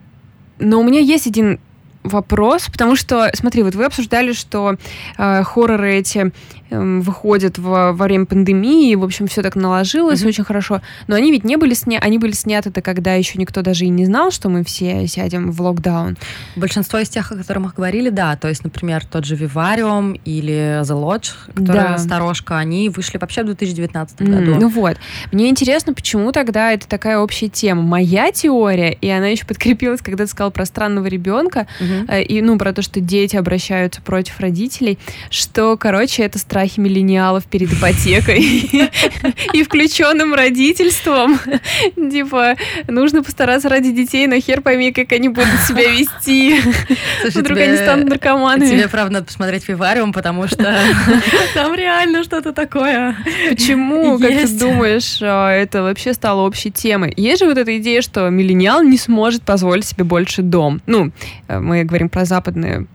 у меня есть один вопрос, потому что, смотри, вот вы обсуждали, что э, хорроры эти Эм, выходят во, во время пандемии, в общем, все так наложилось mm-hmm. очень хорошо. Но они ведь не были сняты, они были сняты-то, когда еще никто даже и не знал, что мы все сядем в локдаун. Большинство из тех, о которых мы говорили, да, то есть, например, тот же Вивариум или The Lodge, которая да. сторожка, они вышли вообще в 2019 mm-hmm. году. Ну вот. Мне интересно, почему тогда это такая общая тема. Моя теория, и она еще подкрепилась, когда ты сказал про странного ребенка, mm-hmm. и, ну, про то, что дети обращаются против родителей, что, короче, это страхи миллениалов перед ипотекой и включенным родительством. Типа, нужно постараться ради детей, но хер пойми, как они будут себя вести. Вдруг они станут наркоманами. Тебе, правда, надо посмотреть Вивариум, потому что там реально что-то такое Почему, как ты думаешь, а, это вообще стало общей темой? Есть же вот эта идея, что миллениал не сможет позволить себе больше дом. Ну, э, мы говорим про западные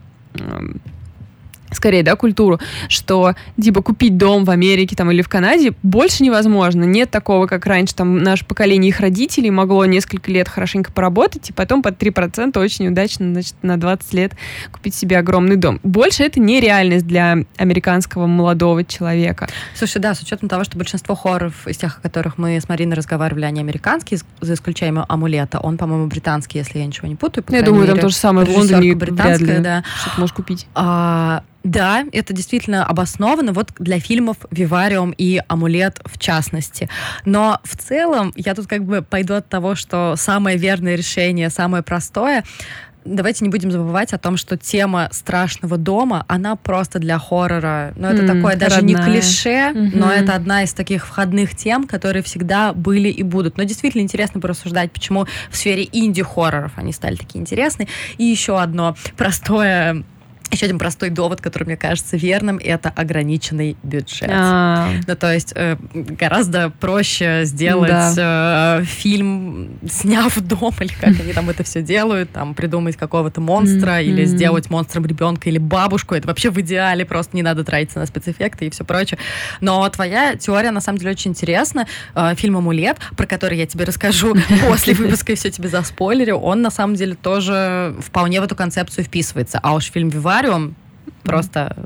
скорее, да, культуру, что, типа, купить дом в Америке там или в Канаде больше невозможно. Нет такого, как раньше, там, наше поколение их родителей могло несколько лет хорошенько поработать, и потом под 3% очень удачно, значит, на 20 лет купить себе огромный дом. Больше это нереальность для американского молодого человека. Слушай, да, с учетом того, что большинство хорроров из тех, о которых мы с Мариной разговаривали, они американские, за исключением амулета. Он, по-моему, британский, если я ничего не путаю. Я думаю, мере. там то же самое в Лондоне британская, да. Что ты можешь купить. А, да, это действительно обосновано вот для фильмов «Вивариум» и «Амулет» в частности. Но в целом я тут как бы пойду от того, что самое верное решение, самое простое давайте не будем забывать о том, что тема страшного дома, она просто для хоррора. Но ну, это mm, такое даже родная. не клише, mm-hmm. но это одна из таких входных тем, которые всегда были и будут. Но действительно интересно порассуждать, почему в сфере инди-хорроров они стали такие интересные. И еще одно простое еще один простой довод, который мне кажется верным, это ограниченный бюджет. А-а-а. Ну, то есть э, гораздо проще сделать да. э, фильм, сняв дом, или как они там это все делают, там придумать какого-то монстра, или сделать монстром ребенка или бабушку. Это вообще в идеале, просто не надо тратиться на спецэффекты и все прочее. Но твоя теория на самом деле очень интересна. Э, фильм «Амулет», про который я тебе расскажу после выпуска и все тебе заспойлерю, он на самом деле тоже вполне в эту концепцию вписывается. А уж фильм «Вива» аквариум просто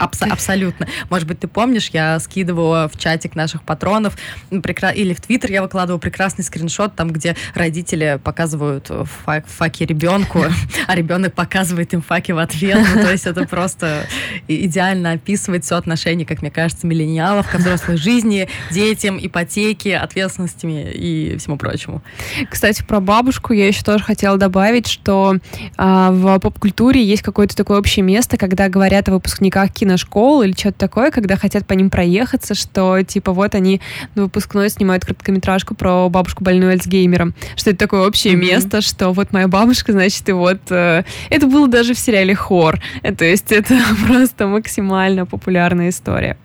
Абс- абсолютно. Может быть, ты помнишь, я скидывала в чатик наших патронов или в Твиттер я выкладывала прекрасный скриншот, там, где родители показывают фак- факи ребенку, а ребенок показывает им факи в ответ. Ну, то есть это просто идеально описывает все отношение, как мне кажется, миллениалов к взрослой жизни, детям, ипотеке, ответственностями и всему прочему. Кстати, про бабушку я еще тоже хотела добавить, что а, в поп-культуре есть какое-то такое общее место, когда говорят о выпускниках кино киношкол или что-то такое, когда хотят по ним проехаться, что типа вот они на выпускной снимают короткометражку про бабушку больную Альцгеймером, что это такое общее mm-hmm. место, что вот моя бабушка, значит, и вот э, это было даже в сериале Хор, э, то есть это просто максимально популярная история.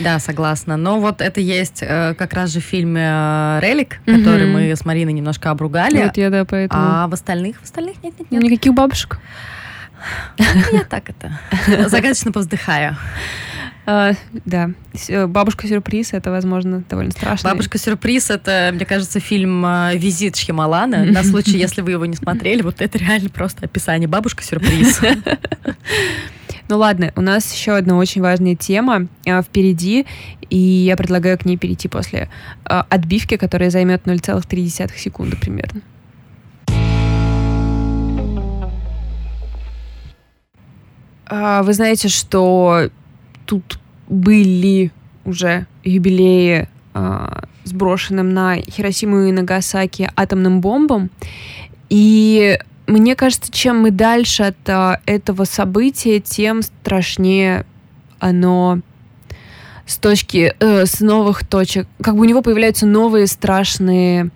Да, согласна. Но вот это есть э, как раз же в фильме э, «Релик», mm-hmm. который мы с Мариной немножко обругали. Вот я, да, поэтому. А в остальных, в остальных нет, нет, нет. Никаких бабушек? Я так это загадочно повздыхаю. Uh, да, э, «Бабушка-сюрприз» — это, возможно, довольно страшно. «Бабушка-сюрприз» — это, мне кажется, фильм э, «Визит Шьямалана». На случай, если вы его не смотрели, вот это реально просто описание «Бабушка-сюрприз». Ну ладно, у нас еще одна очень важная тема а, впереди, и я предлагаю к ней перейти после а, отбивки, которая займет 0,3 секунды примерно. Вы знаете, что тут были уже юбилеи а, сброшенным на Хиросиму и Нагасаки атомным бомбам. И мне кажется, чем мы дальше от а, этого события, тем страшнее оно с точки, э, с новых точек. Как бы у него появляются новые страшные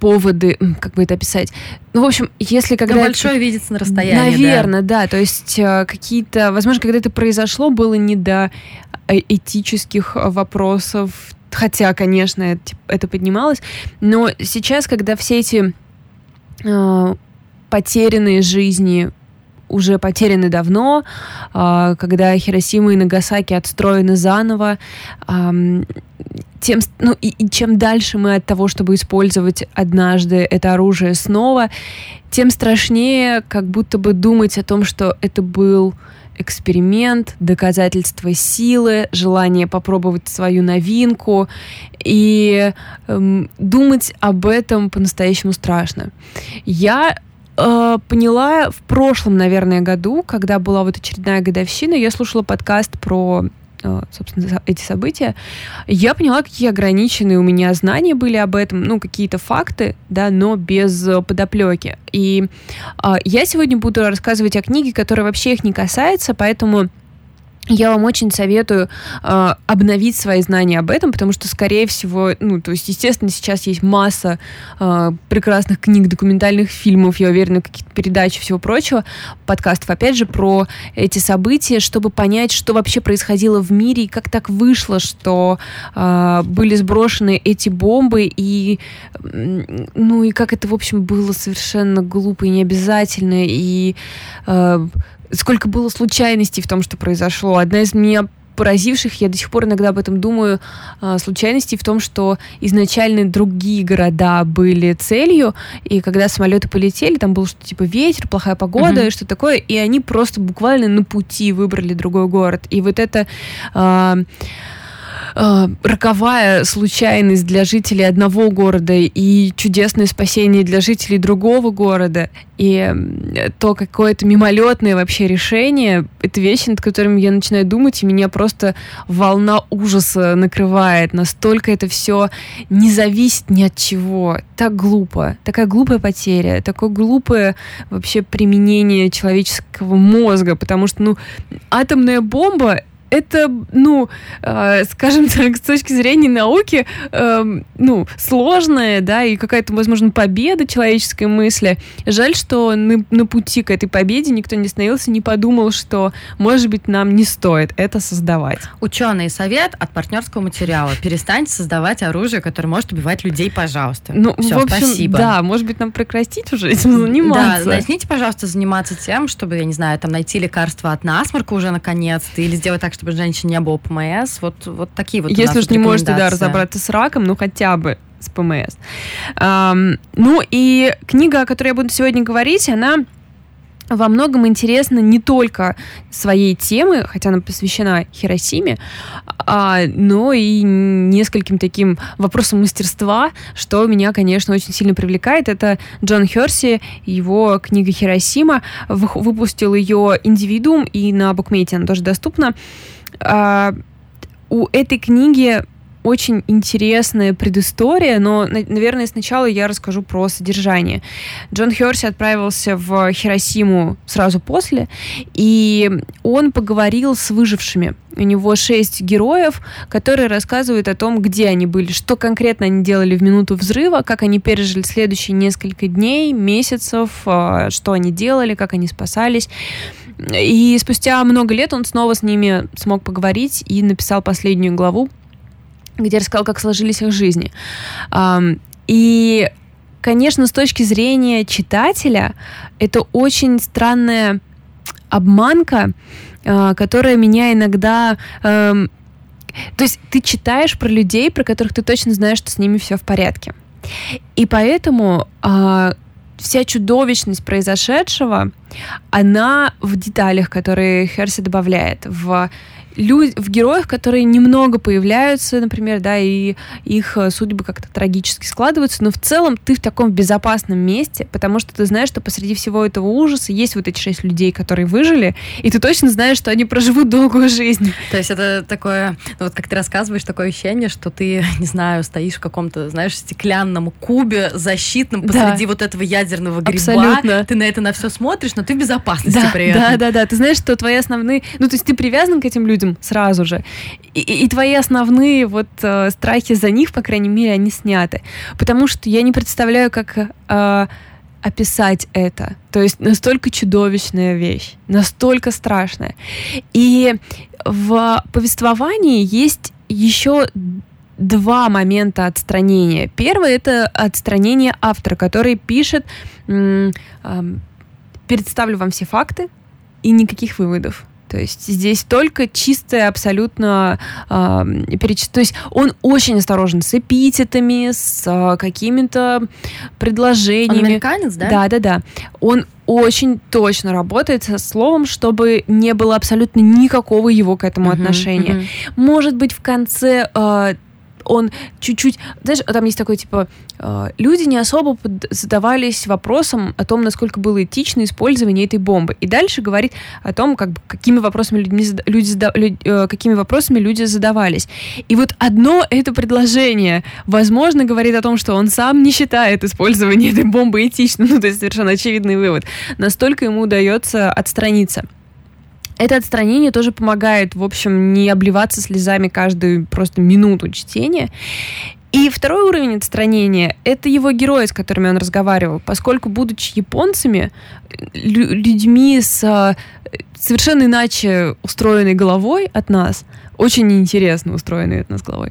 поводы, как бы это описать. Ну, в общем, если когда... Да большое это... видится на расстоянии, Наверное, да. да. То есть э, какие-то... Возможно, когда это произошло, было не до э, этических вопросов, хотя, конечно, это, это поднималось. Но сейчас, когда все эти э, потерянные жизни уже потеряны давно, а, когда Хиросима и Нагасаки отстроены заново, тем, ну, и, и чем дальше мы от того, чтобы использовать однажды это оружие снова, тем страшнее как будто бы думать о том, что это был эксперимент, доказательство силы, желание попробовать свою новинку. И эм, думать об этом по-настоящему страшно. Я э, поняла в прошлом, наверное, году, когда была вот очередная годовщина, я слушала подкаст про э, собственно, эти события, я поняла, какие ограниченные у меня знания были об этом, ну, какие-то факты, да, но без подоплеки. И э, я сегодня буду рассказывать о книге, которая вообще их не касается, поэтому я вам очень советую э, обновить свои знания об этом, потому что, скорее всего, ну, то есть, естественно, сейчас есть масса э, прекрасных книг, документальных фильмов, я уверена, какие-то передачи, всего прочего, подкастов, опять же, про эти события, чтобы понять, что вообще происходило в мире и как так вышло, что э, были сброшены эти бомбы и, ну, и как это, в общем, было совершенно глупо и необязательно, и э, сколько было случайностей в том, что произошло. Одна из меня поразивших, я до сих пор иногда об этом думаю, а, случайностей в том, что изначально другие города были целью, и когда самолеты полетели, там был что-то типа ветер, плохая погода, mm-hmm. что такое, и они просто буквально на пути выбрали другой город. И вот это... А, э, роковая случайность для жителей одного города и чудесное спасение для жителей другого города. И то какое-то мимолетное вообще решение, это вещи, над которыми я начинаю думать, и меня просто волна ужаса накрывает. Настолько это все не зависит ни от чего. Так глупо. Такая глупая потеря, такое глупое вообще применение человеческого мозга, потому что, ну, атомная бомба это, ну, э, скажем так, с точки зрения науки, э, ну, сложная, да, и какая-то, возможно, победа человеческой мысли. Жаль, что на, на пути к этой победе никто не остановился, не подумал, что, может быть, нам не стоит это создавать. Ученый совет от партнерского материала. Перестаньте создавать оружие, которое может убивать людей, пожалуйста. Ну, Все, в общем, спасибо. Да, может быть, нам прекратить уже этим заниматься. Да, начните, пожалуйста, заниматься тем, чтобы, я не знаю, там найти лекарство от насморка уже наконец-то, или сделать так, чтобы женщин не было ПМС. Вот, вот такие вот Если уж не можете да, разобраться с раком, ну хотя бы с ПМС. Um, ну и книга, о которой я буду сегодня говорить, она во многом интересна не только своей темы, хотя она посвящена Хиросиме, а, но и нескольким таким вопросам мастерства, что меня, конечно, очень сильно привлекает. Это Джон Херси, его книга «Хиросима». Выпустил ее «Индивидуум», и на букмейте она тоже доступна. А, у этой книги очень интересная предыстория, но, наверное, сначала я расскажу про содержание. Джон Херси отправился в Хиросиму сразу после, и он поговорил с выжившими. У него шесть героев, которые рассказывают о том, где они были, что конкретно они делали в минуту взрыва, как они пережили следующие несколько дней, месяцев, а, что они делали, как они спасались. И спустя много лет он снова с ними смог поговорить и написал последнюю главу, где рассказал, как сложились их жизни. И, конечно, с точки зрения читателя, это очень странная обманка, а, которая меня иногда то есть ты читаешь про людей, про которых ты точно знаешь, что с ними все в порядке. И поэтому а, вся чудовищность произошедшего, она в деталях, которые Херси добавляет, в люд, в героях, которые немного появляются, например, да, и их э, судьбы как-то трагически складываются, но в целом ты в таком безопасном месте, потому что ты знаешь, что посреди всего этого ужаса есть вот эти шесть людей, которые выжили, и ты точно знаешь, что они проживут долгую жизнь. То есть это такое, ну вот как ты рассказываешь, такое ощущение, что ты, не знаю, стоишь в каком-то, знаешь, стеклянном кубе защитном посреди да. вот этого ядерного гриба. Абсолютно. Ты на это на все смотришь, но ты в безопасности да, при этом. Да, да, да. Ты знаешь, что твои основные... Ну, то есть ты привязан к этим людям, людям сразу же. И, и твои основные вот э, страхи за них, по крайней мере, они сняты. Потому что я не представляю, как э, описать это. То есть настолько чудовищная вещь, настолько страшная. И в повествовании есть еще два момента отстранения. Первый это отстранение автора, который пишет, представлю вам все факты и никаких выводов. То есть здесь только чистое абсолютно э, переч... То есть он очень осторожен с эпитетами, с э, какими-то предложениями. Он американец, да? Да, да, да. Он очень точно работает со словом, чтобы не было абсолютно никакого его к этому uh-huh, отношения. Uh-huh. Может быть, в конце э, он чуть-чуть... Знаешь, там есть такой, типа, э, люди не особо задавались вопросом о том, насколько было этично использование этой бомбы. И дальше говорит о том, как бы, какими вопросами людьми, люди, люди, э, какими вопросами люди задавались. И вот одно это предложение, возможно, говорит о том, что он сам не считает использование этой бомбы этичным. Ну, то есть совершенно очевидный вывод. Настолько ему удается отстраниться. Это отстранение тоже помогает, в общем, не обливаться слезами каждую просто минуту чтения. И второй уровень отстранения — это его герои, с которыми он разговаривал. Поскольку, будучи японцами, людьми с а, совершенно иначе устроенной головой от нас, очень интересно устроенной от нас головой,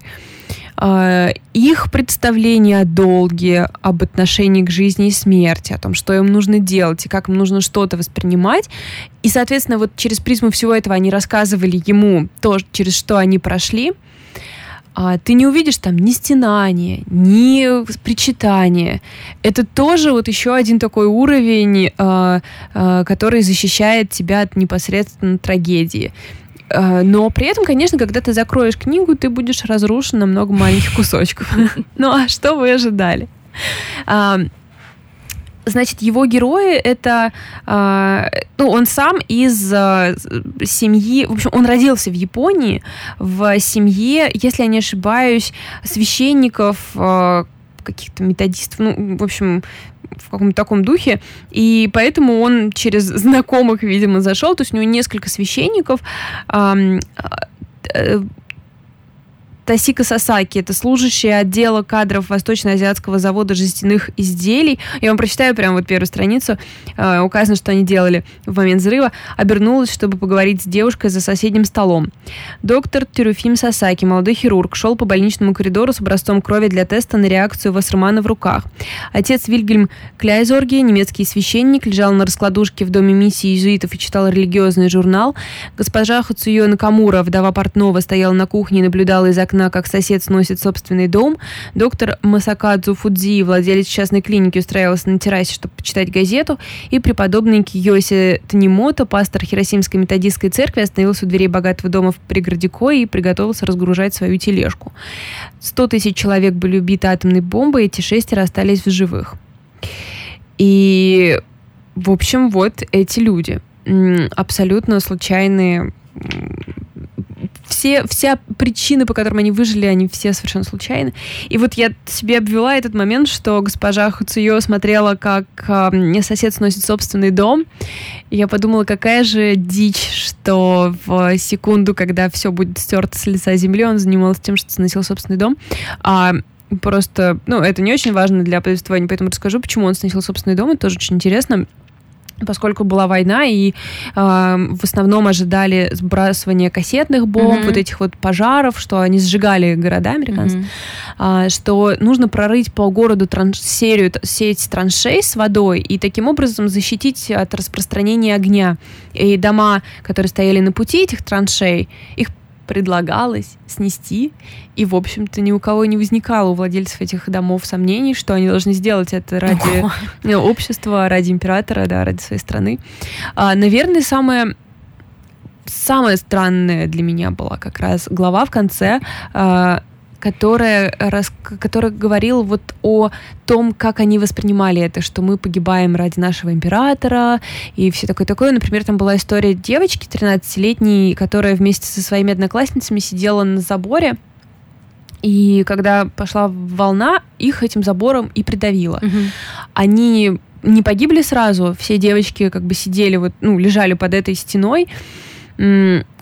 их представление о долге, об отношении к жизни и смерти, о том, что им нужно делать и как им нужно что-то воспринимать. И, соответственно, вот через призму всего этого они рассказывали ему то, через что они прошли. А ты не увидишь там ни стенания, ни причитания. Это тоже вот еще один такой уровень, а, а, который защищает тебя от непосредственно трагедии. Э, но при этом, конечно, когда ты закроешь книгу, ты будешь разрушен на много маленьких кусочков. Ну а что вы ожидали? Значит, его герои это, э, ну, он сам из э, семьи, в общем, он родился в Японии в семье, если я не ошибаюсь, священников, каких-то методистов, ну, в общем, в каком-то таком духе, и поэтому он через знакомых, видимо, зашел, то есть у него несколько священников, Тасика Сасаки. Это служащая отдела кадров Восточно-Азиатского завода жестяных изделий. Я вам прочитаю прямо вот первую страницу. Э, указано, что они делали в момент взрыва. Обернулась, чтобы поговорить с девушкой за соседним столом. Доктор Тюрюфим Сасаки, молодой хирург, шел по больничному коридору с образцом крови для теста на реакцию Вассермана в руках. Отец Вильгельм Кляйзорги, немецкий священник, лежал на раскладушке в доме миссии иезуитов и читал религиозный журнал. Госпожа Хацуё Накамура, вдова портного, стояла на кухне и наблюдала из окна окна, как сосед сносит собственный дом. Доктор Масакадзу Фудзи, владелец частной клиники, устраивался на террасе, чтобы почитать газету. И преподобный Киоси Танимото, пастор Хиросимской методистской церкви, остановился у дверей богатого дома в пригороде Кои и приготовился разгружать свою тележку. 100 тысяч человек были убиты атомной бомбой, эти шестеро остались в живых. И, в общем, вот эти люди абсолютно случайные все, вся причины, по которым они выжили, они все совершенно случайны. И вот я себе обвела этот момент, что госпожа Хуцио смотрела, как э, сосед сносит собственный дом. И я подумала, какая же дичь, что в секунду, когда все будет стерто с лица земли, он занимался тем, что сносил собственный дом. А просто, ну, это не очень важно для повествования, поэтому расскажу, почему он сносил собственный дом, это тоже очень интересно поскольку была война, и э, в основном ожидали сбрасывания кассетных бомб, mm-hmm. вот этих вот пожаров, что они сжигали города американцев, mm-hmm. э, что нужно прорыть по городу транш- серию, сеть траншей с водой и таким образом защитить от распространения огня. И дома, которые стояли на пути этих траншей, их предлагалось снести, и, в общем-то, ни у кого не возникало у владельцев этих домов сомнений, что они должны сделать это ради Ого. общества, ради императора, да, ради своей страны. А, наверное, самое самое странное для меня была как раз глава в конце, а, которая, рас, которая говорила вот о том, как они воспринимали это, что мы погибаем ради нашего императора и все такое-такое. Например, там была история девочки 13-летней, которая вместе со своими одноклассницами сидела на заборе, и когда пошла волна, их этим забором и придавило. Угу. Они не погибли сразу, все девочки как бы сидели вот, ну, лежали под этой стеной,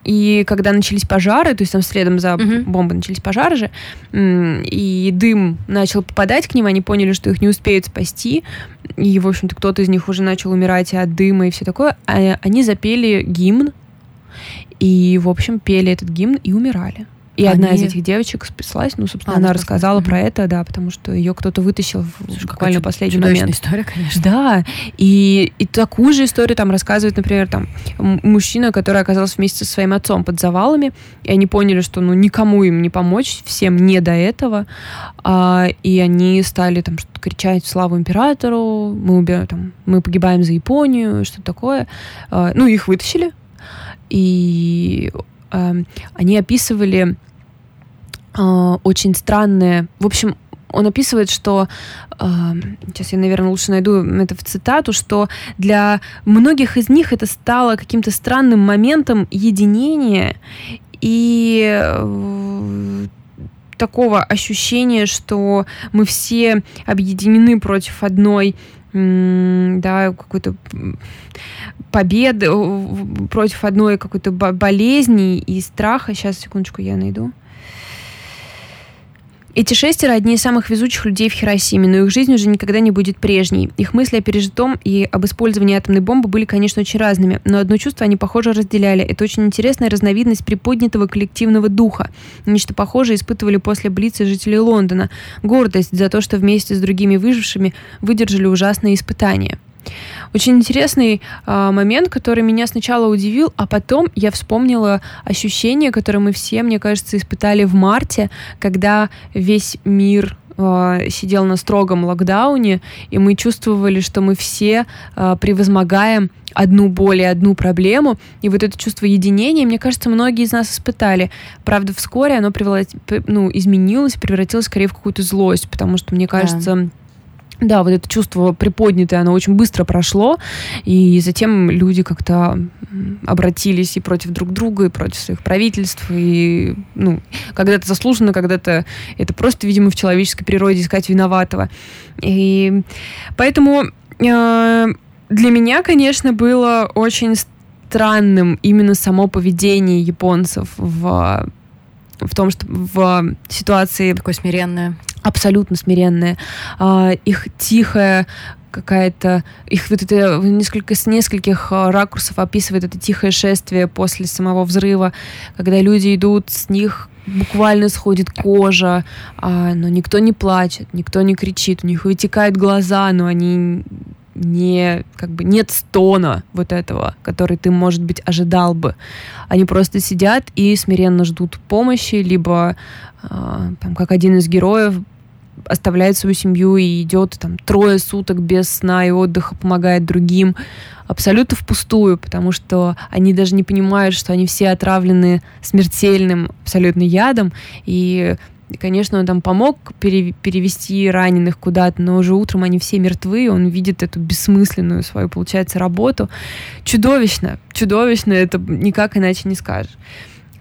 и когда начались пожары, то есть там следом за uh-huh. бомбой начались пожары же, и дым начал попадать к ним, они поняли, что их не успеют спасти, и, в общем-то, кто-то из них уже начал умирать от дыма и все такое, а они запели гимн, и, в общем, пели этот гимн и умирали. И Они... одна из этих девочек спаслась, ну, собственно, а, она рассказала про это, да, потому что ее кто-то вытащил в Слушай, буквально последний момент. история, конечно. Да, и, и такую же историю там рассказывает, например, там мужчина, который оказался вместе со своим отцом под завалами, и они поняли, что ну никому им не помочь, всем не до этого, а, и они стали там что-то кричать славу императору, мы убираем, там, мы погибаем за Японию, что такое. А, ну, их вытащили, и а, они описывали очень странное. В общем, он описывает, что э, сейчас я, наверное, лучше найду это в цитату, что для многих из них это стало каким-то странным моментом единения и э, такого ощущения, что мы все объединены против одной да, какой-то победы, против одной какой-то болезни и страха. Сейчас, секундочку, я найду. Эти шестеро – одни из самых везучих людей в Хиросиме, но их жизнь уже никогда не будет прежней. Их мысли о пережитом и об использовании атомной бомбы были, конечно, очень разными, но одно чувство они, похоже, разделяли. Это очень интересная разновидность приподнятого коллективного духа. Нечто похожее испытывали после Блица жители Лондона. Гордость за то, что вместе с другими выжившими выдержали ужасные испытания. Очень интересный э, момент, который меня сначала удивил, а потом я вспомнила ощущение, которое мы все, мне кажется, испытали в марте, когда весь мир э, сидел на строгом локдауне, и мы чувствовали, что мы все э, превозмогаем одну боль и одну проблему, и вот это чувство единения, мне кажется, многие из нас испытали. Правда, вскоре оно преврат... ну, изменилось, превратилось скорее в какую-то злость, потому что, мне кажется, да да, вот это чувство приподнятое, оно очень быстро прошло, и затем люди как-то обратились и против друг друга, и против своих правительств, и, ну, когда-то заслуженно, когда-то это просто, видимо, в человеческой природе искать виноватого. И поэтому э, для меня, конечно, было очень странным именно само поведение японцев в в том, что в ситуации... Такое смиренное абсолютно смиренные, а, их тихая какая-то их вот это несколько с нескольких а, ракурсов описывает это тихое шествие после самого взрыва, когда люди идут, с них буквально сходит кожа, а, но никто не плачет, никто не кричит, у них вытекают глаза, но они не как бы нет стона вот этого, который ты, может быть, ожидал бы. Они просто сидят и смиренно ждут помощи, либо э, там, как один из героев оставляет свою семью и идет там трое суток без сна и отдыха, помогает другим, абсолютно впустую, потому что они даже не понимают, что они все отравлены смертельным абсолютно ядом, и и, конечно, он там помог перевести раненых куда-то, но уже утром они все мертвы, он видит эту бессмысленную свою, получается, работу. Чудовищно, чудовищно, это никак иначе не скажешь.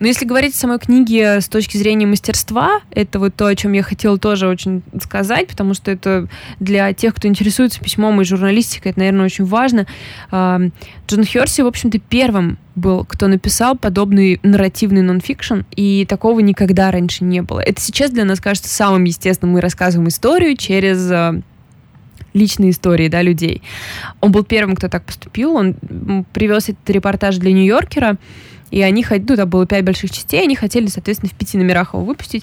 Но если говорить о самой книге с точки зрения мастерства, это вот то, о чем я хотела тоже очень сказать, потому что это для тех, кто интересуется письмом и журналистикой, это, наверное, очень важно. А, Джон Херси, в общем-то, первым был, кто написал подобный нарративный нонфикшн, и такого никогда раньше не было. Это сейчас для нас кажется самым естественным. Мы рассказываем историю через а, личные истории да, людей. Он был первым, кто так поступил. Он привез этот репортаж для Нью-Йоркера, и они ну, там было пять больших частей, они хотели, соответственно, в пяти номерах его выпустить.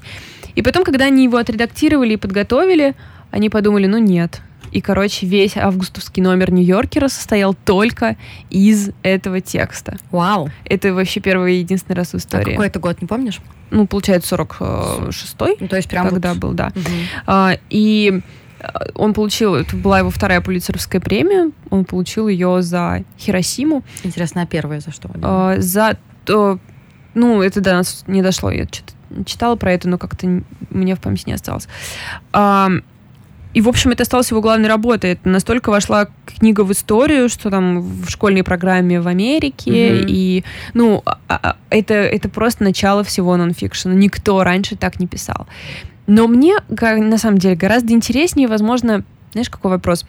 И потом, когда они его отредактировали и подготовили, они подумали, ну нет. И, короче, весь августовский номер Нью-Йоркера состоял только из этого текста. Вау. Это вообще первый и единственный раз в истории. А какой это год, не помнишь? Ну, получается, 46-й. Ну, то есть прям Тогда вот... был, да. Угу. А, и он получил, это была его вторая пулицеровская премия, он получил ее за Хиросиму. Интересно, а первая за что? А, за то, ну, это до нас не дошло, я что-то читала про это, но как-то мне в памяти не осталось. А, и, в общем, это осталось его главной работой. Это настолько вошла книга в историю, что там в школьной программе в Америке. Mm-hmm. И, ну, а, а, это, это просто начало всего нонфикшена. Никто раньше так не писал. Но мне, на самом деле, гораздо интереснее, возможно, знаешь, какой вопрос?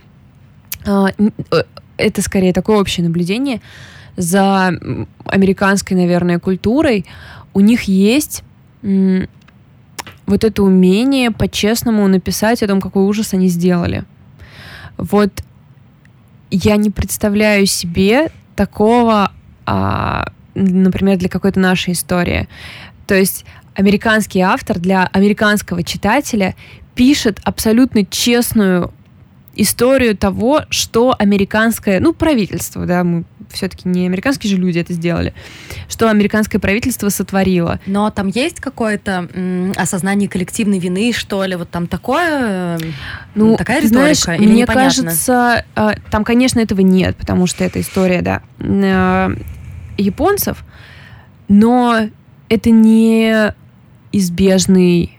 А, э, это скорее такое общее наблюдение. За американской, наверное, культурой у них есть вот это умение по-честному написать о том, какой ужас они сделали. Вот я не представляю себе такого, а, например, для какой-то нашей истории. То есть американский автор для американского читателя пишет абсолютно честную историю того, что американское, ну, правительство, да, мы все-таки не американские же люди это сделали, что американское правительство сотворило. Но там есть какое-то м, осознание коллективной вины, что ли, вот там такое, ну, такая риторика? Знаешь, или мне непонятно? кажется, э, там, конечно, этого нет, потому что это история, да, э, японцев, но это не избежный,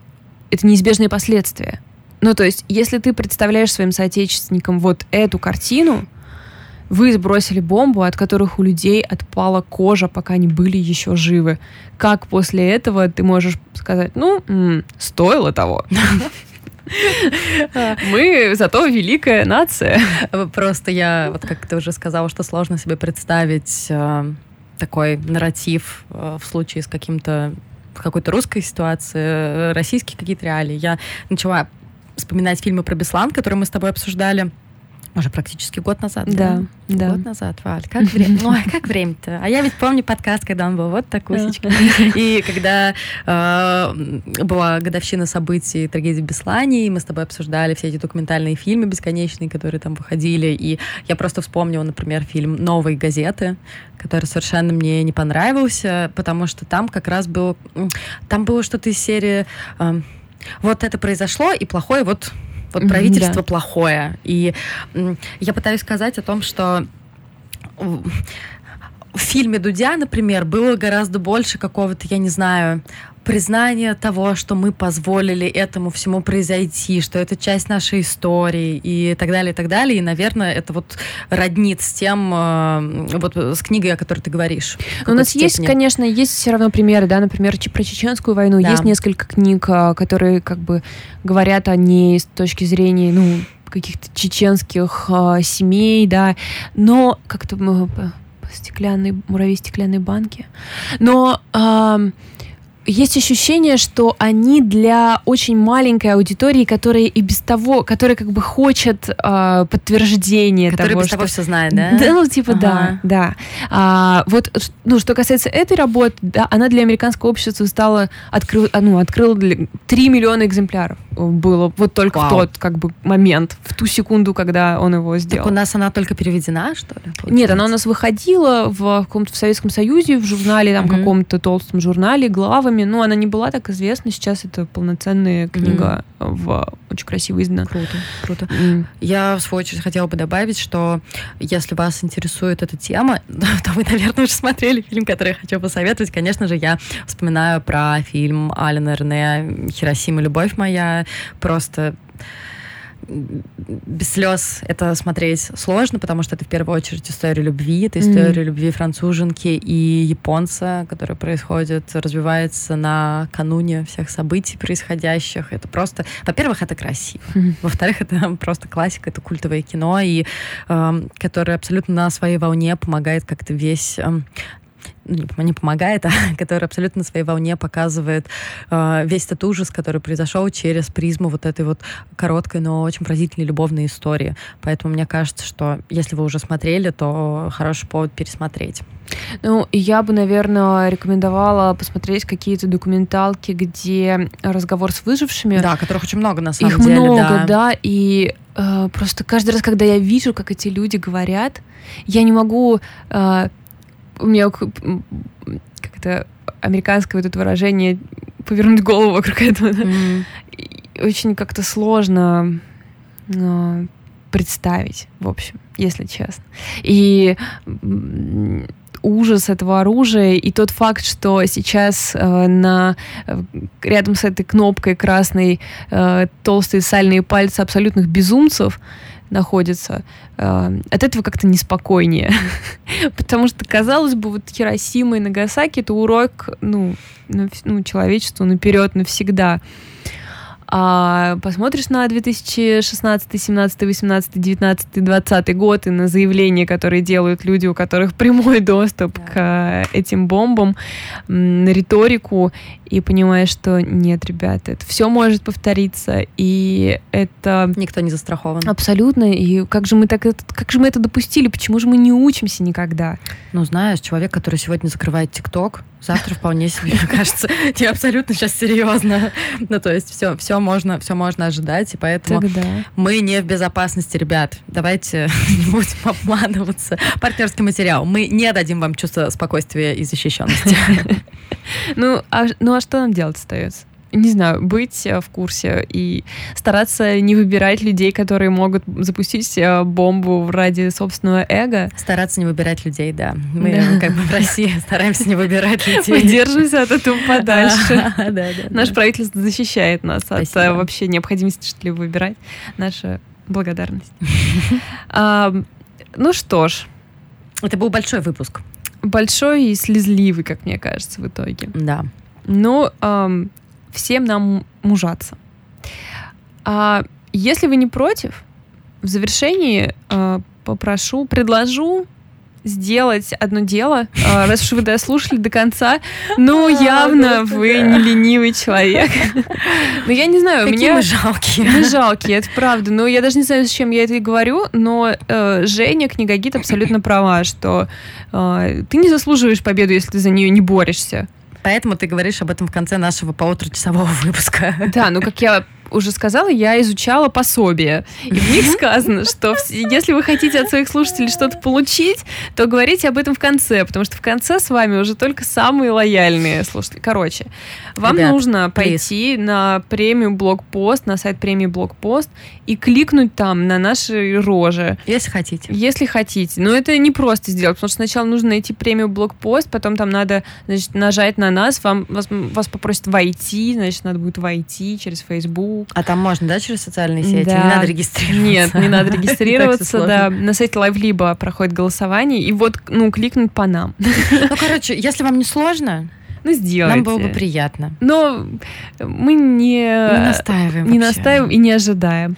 это неизбежные последствия. Ну, то есть, если ты представляешь своим соотечественникам вот эту картину, вы сбросили бомбу, от которых у людей отпала кожа, пока они были еще живы. Как после этого ты можешь сказать, ну, м- стоило того? Мы зато великая нация. Просто я, вот как ты уже сказала, что сложно себе представить э, такой нарратив э, в случае с каким-то в какой-то русской ситуации, э, российские какие-то реалии. Я начала вспоминать фильмы про Беслан, которые мы с тобой обсуждали уже практически год назад, да? Да. Год назад, Валь. Как время? Ну, а как время-то? А я ведь помню подкаст, когда он был вот такусечка. И когда э, была годовщина событий трагедии Беслани, мы с тобой обсуждали все эти документальные фильмы бесконечные, которые там выходили. И я просто вспомнила, например, фильм «Новые газеты», который совершенно мне не понравился, потому что там как раз был... Там было что-то из серии... Э, вот это произошло, и плохое вот вот правительство да. плохое. И я пытаюсь сказать о том, что в фильме Дудя, например, было гораздо больше какого-то, я не знаю, признание того, что мы позволили этому всему произойти, что это часть нашей истории и так далее, и так далее. И, наверное, это вот роднит с тем, э, вот с книгой, о которой ты говоришь. у нас степени. есть, конечно, есть все равно примеры, да, например, про чеченскую войну. Да. Есть несколько книг, э, которые как бы говорят о ней с точки зрения, ну, каких-то чеченских э, семей, да, но как-то стеклянные муравьи стеклянной банки. Но э, есть ощущение, что они для очень маленькой аудитории, которая и без того, которая как бы хочет э, подтверждения которая того, без что... того все знает, да? Да, ну типа ага. да, да. А, вот, ну что касается этой работы, да, она для американского общества стала открыл, а, ну открыла для 3 миллиона экземпляров было вот только Вау. в тот как бы момент, в ту секунду, когда он его сделал. Так у нас она только переведена, что ли? Получается? Нет, она у нас выходила в каком-то в Советском Союзе в журнале там угу. каком-то толстом журнале главами главами. Ну, она не была так известна. Сейчас это полноценная книга mm. в очень красиво издана. Круто, круто. Mm. Я, в свою очередь, хотела бы добавить, что если вас интересует эта тема, то вы, наверное, уже смотрели фильм, который я хочу посоветовать. Конечно же, я вспоминаю про фильм Алена Рене «Хиросима. Любовь моя». Просто без слез это смотреть сложно, потому что это в первую очередь история любви, это история mm-hmm. любви француженки и японца, которая происходит, развивается на кануне всех событий происходящих. Это просто, во-первых, это красиво, mm-hmm. во-вторых, это просто классика, это культовое кино, и э, которое абсолютно на своей волне помогает как-то весь э, не помогает, а который абсолютно на своей волне показывает э, весь этот ужас, который произошел через призму вот этой вот короткой, но очень поразительной любовной истории. Поэтому мне кажется, что если вы уже смотрели, то хороший повод пересмотреть. Ну, я бы, наверное, рекомендовала посмотреть какие-то документалки, где разговор с выжившими. Да, которых очень много на самом Их деле. Их много, да, да и э, просто каждый раз, когда я вижу, как эти люди говорят, я не могу э, у меня как-то американское вот это выражение повернуть голову вокруг этого. Mm-hmm. Очень как-то сложно э, представить, в общем, если честно. И ужас этого оружия и тот факт, что сейчас э, на э, рядом с этой кнопкой красной э, толстые сальные пальцы абсолютных безумцев, находится, э, от этого как-то неспокойнее. Потому что, казалось бы, вот Хиросима и Нагасаки — это урок ну, ну, человечеству наперед навсегда. А посмотришь на 2016, 17, 18, 19, 20 год и на заявления, которые делают люди, у которых прямой доступ да. к этим бомбам, на риторику, и понимаешь, что нет, ребята, это все может повториться, и это... Никто не застрахован. Абсолютно, и как же мы, так, как же мы это допустили, почему же мы не учимся никогда? Ну, знаешь, человек, который сегодня закрывает ТикТок, завтра вполне себе, мне кажется, не абсолютно сейчас серьезно. Ну, то есть все, все можно, все можно ожидать, и поэтому Тогда. мы не в безопасности, ребят. Давайте не будем обманываться. Партнерский материал. Мы не дадим вам чувство спокойствия и защищенности. Ну, а, ну а что нам делать остается? Не знаю, быть э, в курсе и стараться не выбирать людей, которые могут запустить э, бомбу ради собственного эго. Стараться не выбирать людей, да. Мы да. как бы в России стараемся не выбирать людей. Мы держимся от этого подальше. Наше правительство защищает нас от э, вообще необходимости что-либо выбирать. Наша благодарность. Ну что ж. Это был большой выпуск. Большой и слезливый, как мне кажется, в итоге. Да. Ну, всем нам мужаться. А если вы не против, в завершении э, попрошу, предложу сделать одно дело, э, раз уж вы дослушали до конца, ну, явно вы не ленивый человек. Ну, я не знаю, мне... мы жалкие. Мы жалкие, это правда. Но я даже не знаю, с чем я это и говорю, но э, Женя, книгагид, абсолютно права, что ты не заслуживаешь победу, если ты за нее не борешься. Поэтому ты говоришь об этом в конце нашего полуторачасового выпуска. Да, ну как я уже сказала, я изучала пособие. И в них сказано, что если вы хотите от своих слушателей что-то получить, то говорите об этом в конце, потому что в конце с вами уже только самые лояльные слушатели. Короче, вам Ребят, нужно пойти please. на премию блокпост, на сайт премии блокпост и кликнуть там на наши рожи. Если хотите. Если хотите. Но это не просто сделать, потому что сначала нужно найти премию блокпост, потом там надо значит, нажать на нас, вам, вас, вас попросят войти, значит, надо будет войти через Facebook, Facebook. А там можно, да, через социальные сети? Да. Не надо регистрироваться? Нет, не надо регистрироваться, да. На сайте LiveLibo проходит голосование, и вот, ну, кликнуть по нам. Ну, короче, если вам не сложно, ну, сделайте. Нам было бы приятно. Но мы не... Не настаиваем Не вообще. настаиваем и не ожидаем.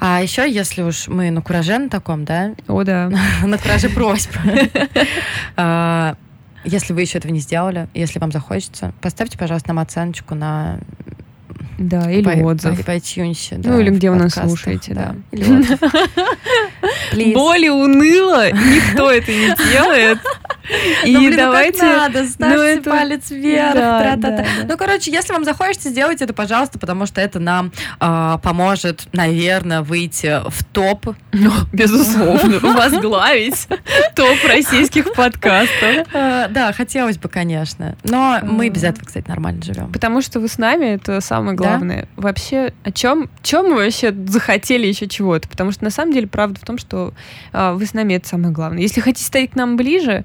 А еще, если уж мы на кураже на таком, да? О, да. на кураже просьб. А, если вы еще этого не сделали, если вам захочется, поставьте, пожалуйста, нам оценочку на да, или по, отзыв. По, по iTunes, да, ну, или где вы нас слушаете, да. да. Более уныло никто это не делает. И ну, блин, давайте... Ну, надо, ставьте ну, это... палец вверх. Да, да, да. Ну, короче, если вам захочется, сделайте это, пожалуйста, потому что это нам э, поможет, наверное, выйти в топ. Ну, безусловно, возглавить топ российских подкастов. А, да, хотелось бы, конечно. Но мы без этого, кстати, нормально живем. Потому что вы с нами, это самое главное. Вообще, о чем, чем мы вообще захотели еще чего-то? Потому что на самом деле правда в том, что э, вы с нами это самое главное. Если хотите стать к нам ближе,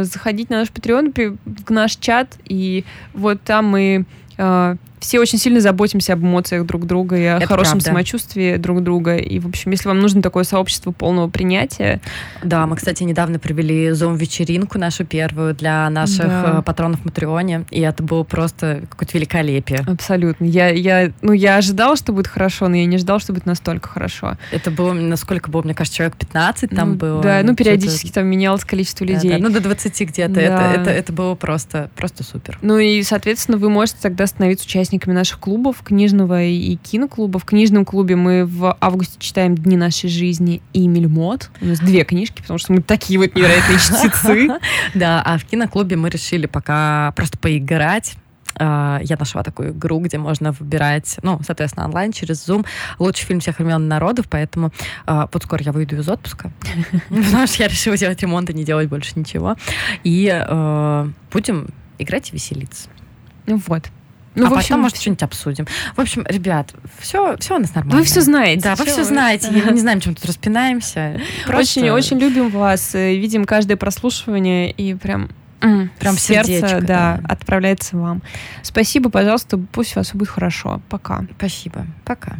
заходите на наш Patreon, в наш чат, и вот там мы э, все очень сильно заботимся об эмоциях друг друга и о Это хорошем правда. самочувствии друг друга. И, в общем, если вам нужно такое сообщество полного принятия, Да, мы, кстати, недавно провели зум-вечеринку нашу первую для наших Да. э, патронов в Матреоне, и это было просто какое-то великолепие. абсолютно. Я, я, ну, я ожидала, что будет хорошо, но я не ожидала, что будет настолько хорошо. Это было, насколько было, мне кажется, человек 15 там Ну, было. Да, ну, периодически там менялось количество Да, людей. да, ну, до 20 где-то. Да. Это, это, это было просто, просто супер. Ну и, соответственно, вы можете тогда становиться участниками наших клубов, книжного и киноклуба. В книжном клубе мы в августе читаем «Дни нашей жизни» и «Мельмот». У нас две книжки, потому что мы такие вот невероятные чтецы. Да, а в киноклубе мы решили пока просто поиграть. А, Я нашла такую игру, где можно выбирать, ну, соответственно, онлайн через Zoom лучший фильм всех времен народов, поэтому а, вот скоро я выйду из отпуска, потому что я решила делать ремонт и не делать больше ничего. И э, будем играть и веселиться. Ну вот. Ну, а в общем, потом, может, что-нибудь обсудим. В общем, ребят, все, все у нас нормально. вы все знаете. Да, вы Всё, все знаете. Мы не знаем, чем тут распинаемся. Просто Очень, очень любим вас, э, видим каждое прослушивание и прям Прям сердце, сердечко, да, да. отправляется вам. Спасибо, пожалуйста, пусть у вас все будет хорошо. Пока. Спасибо. Пока.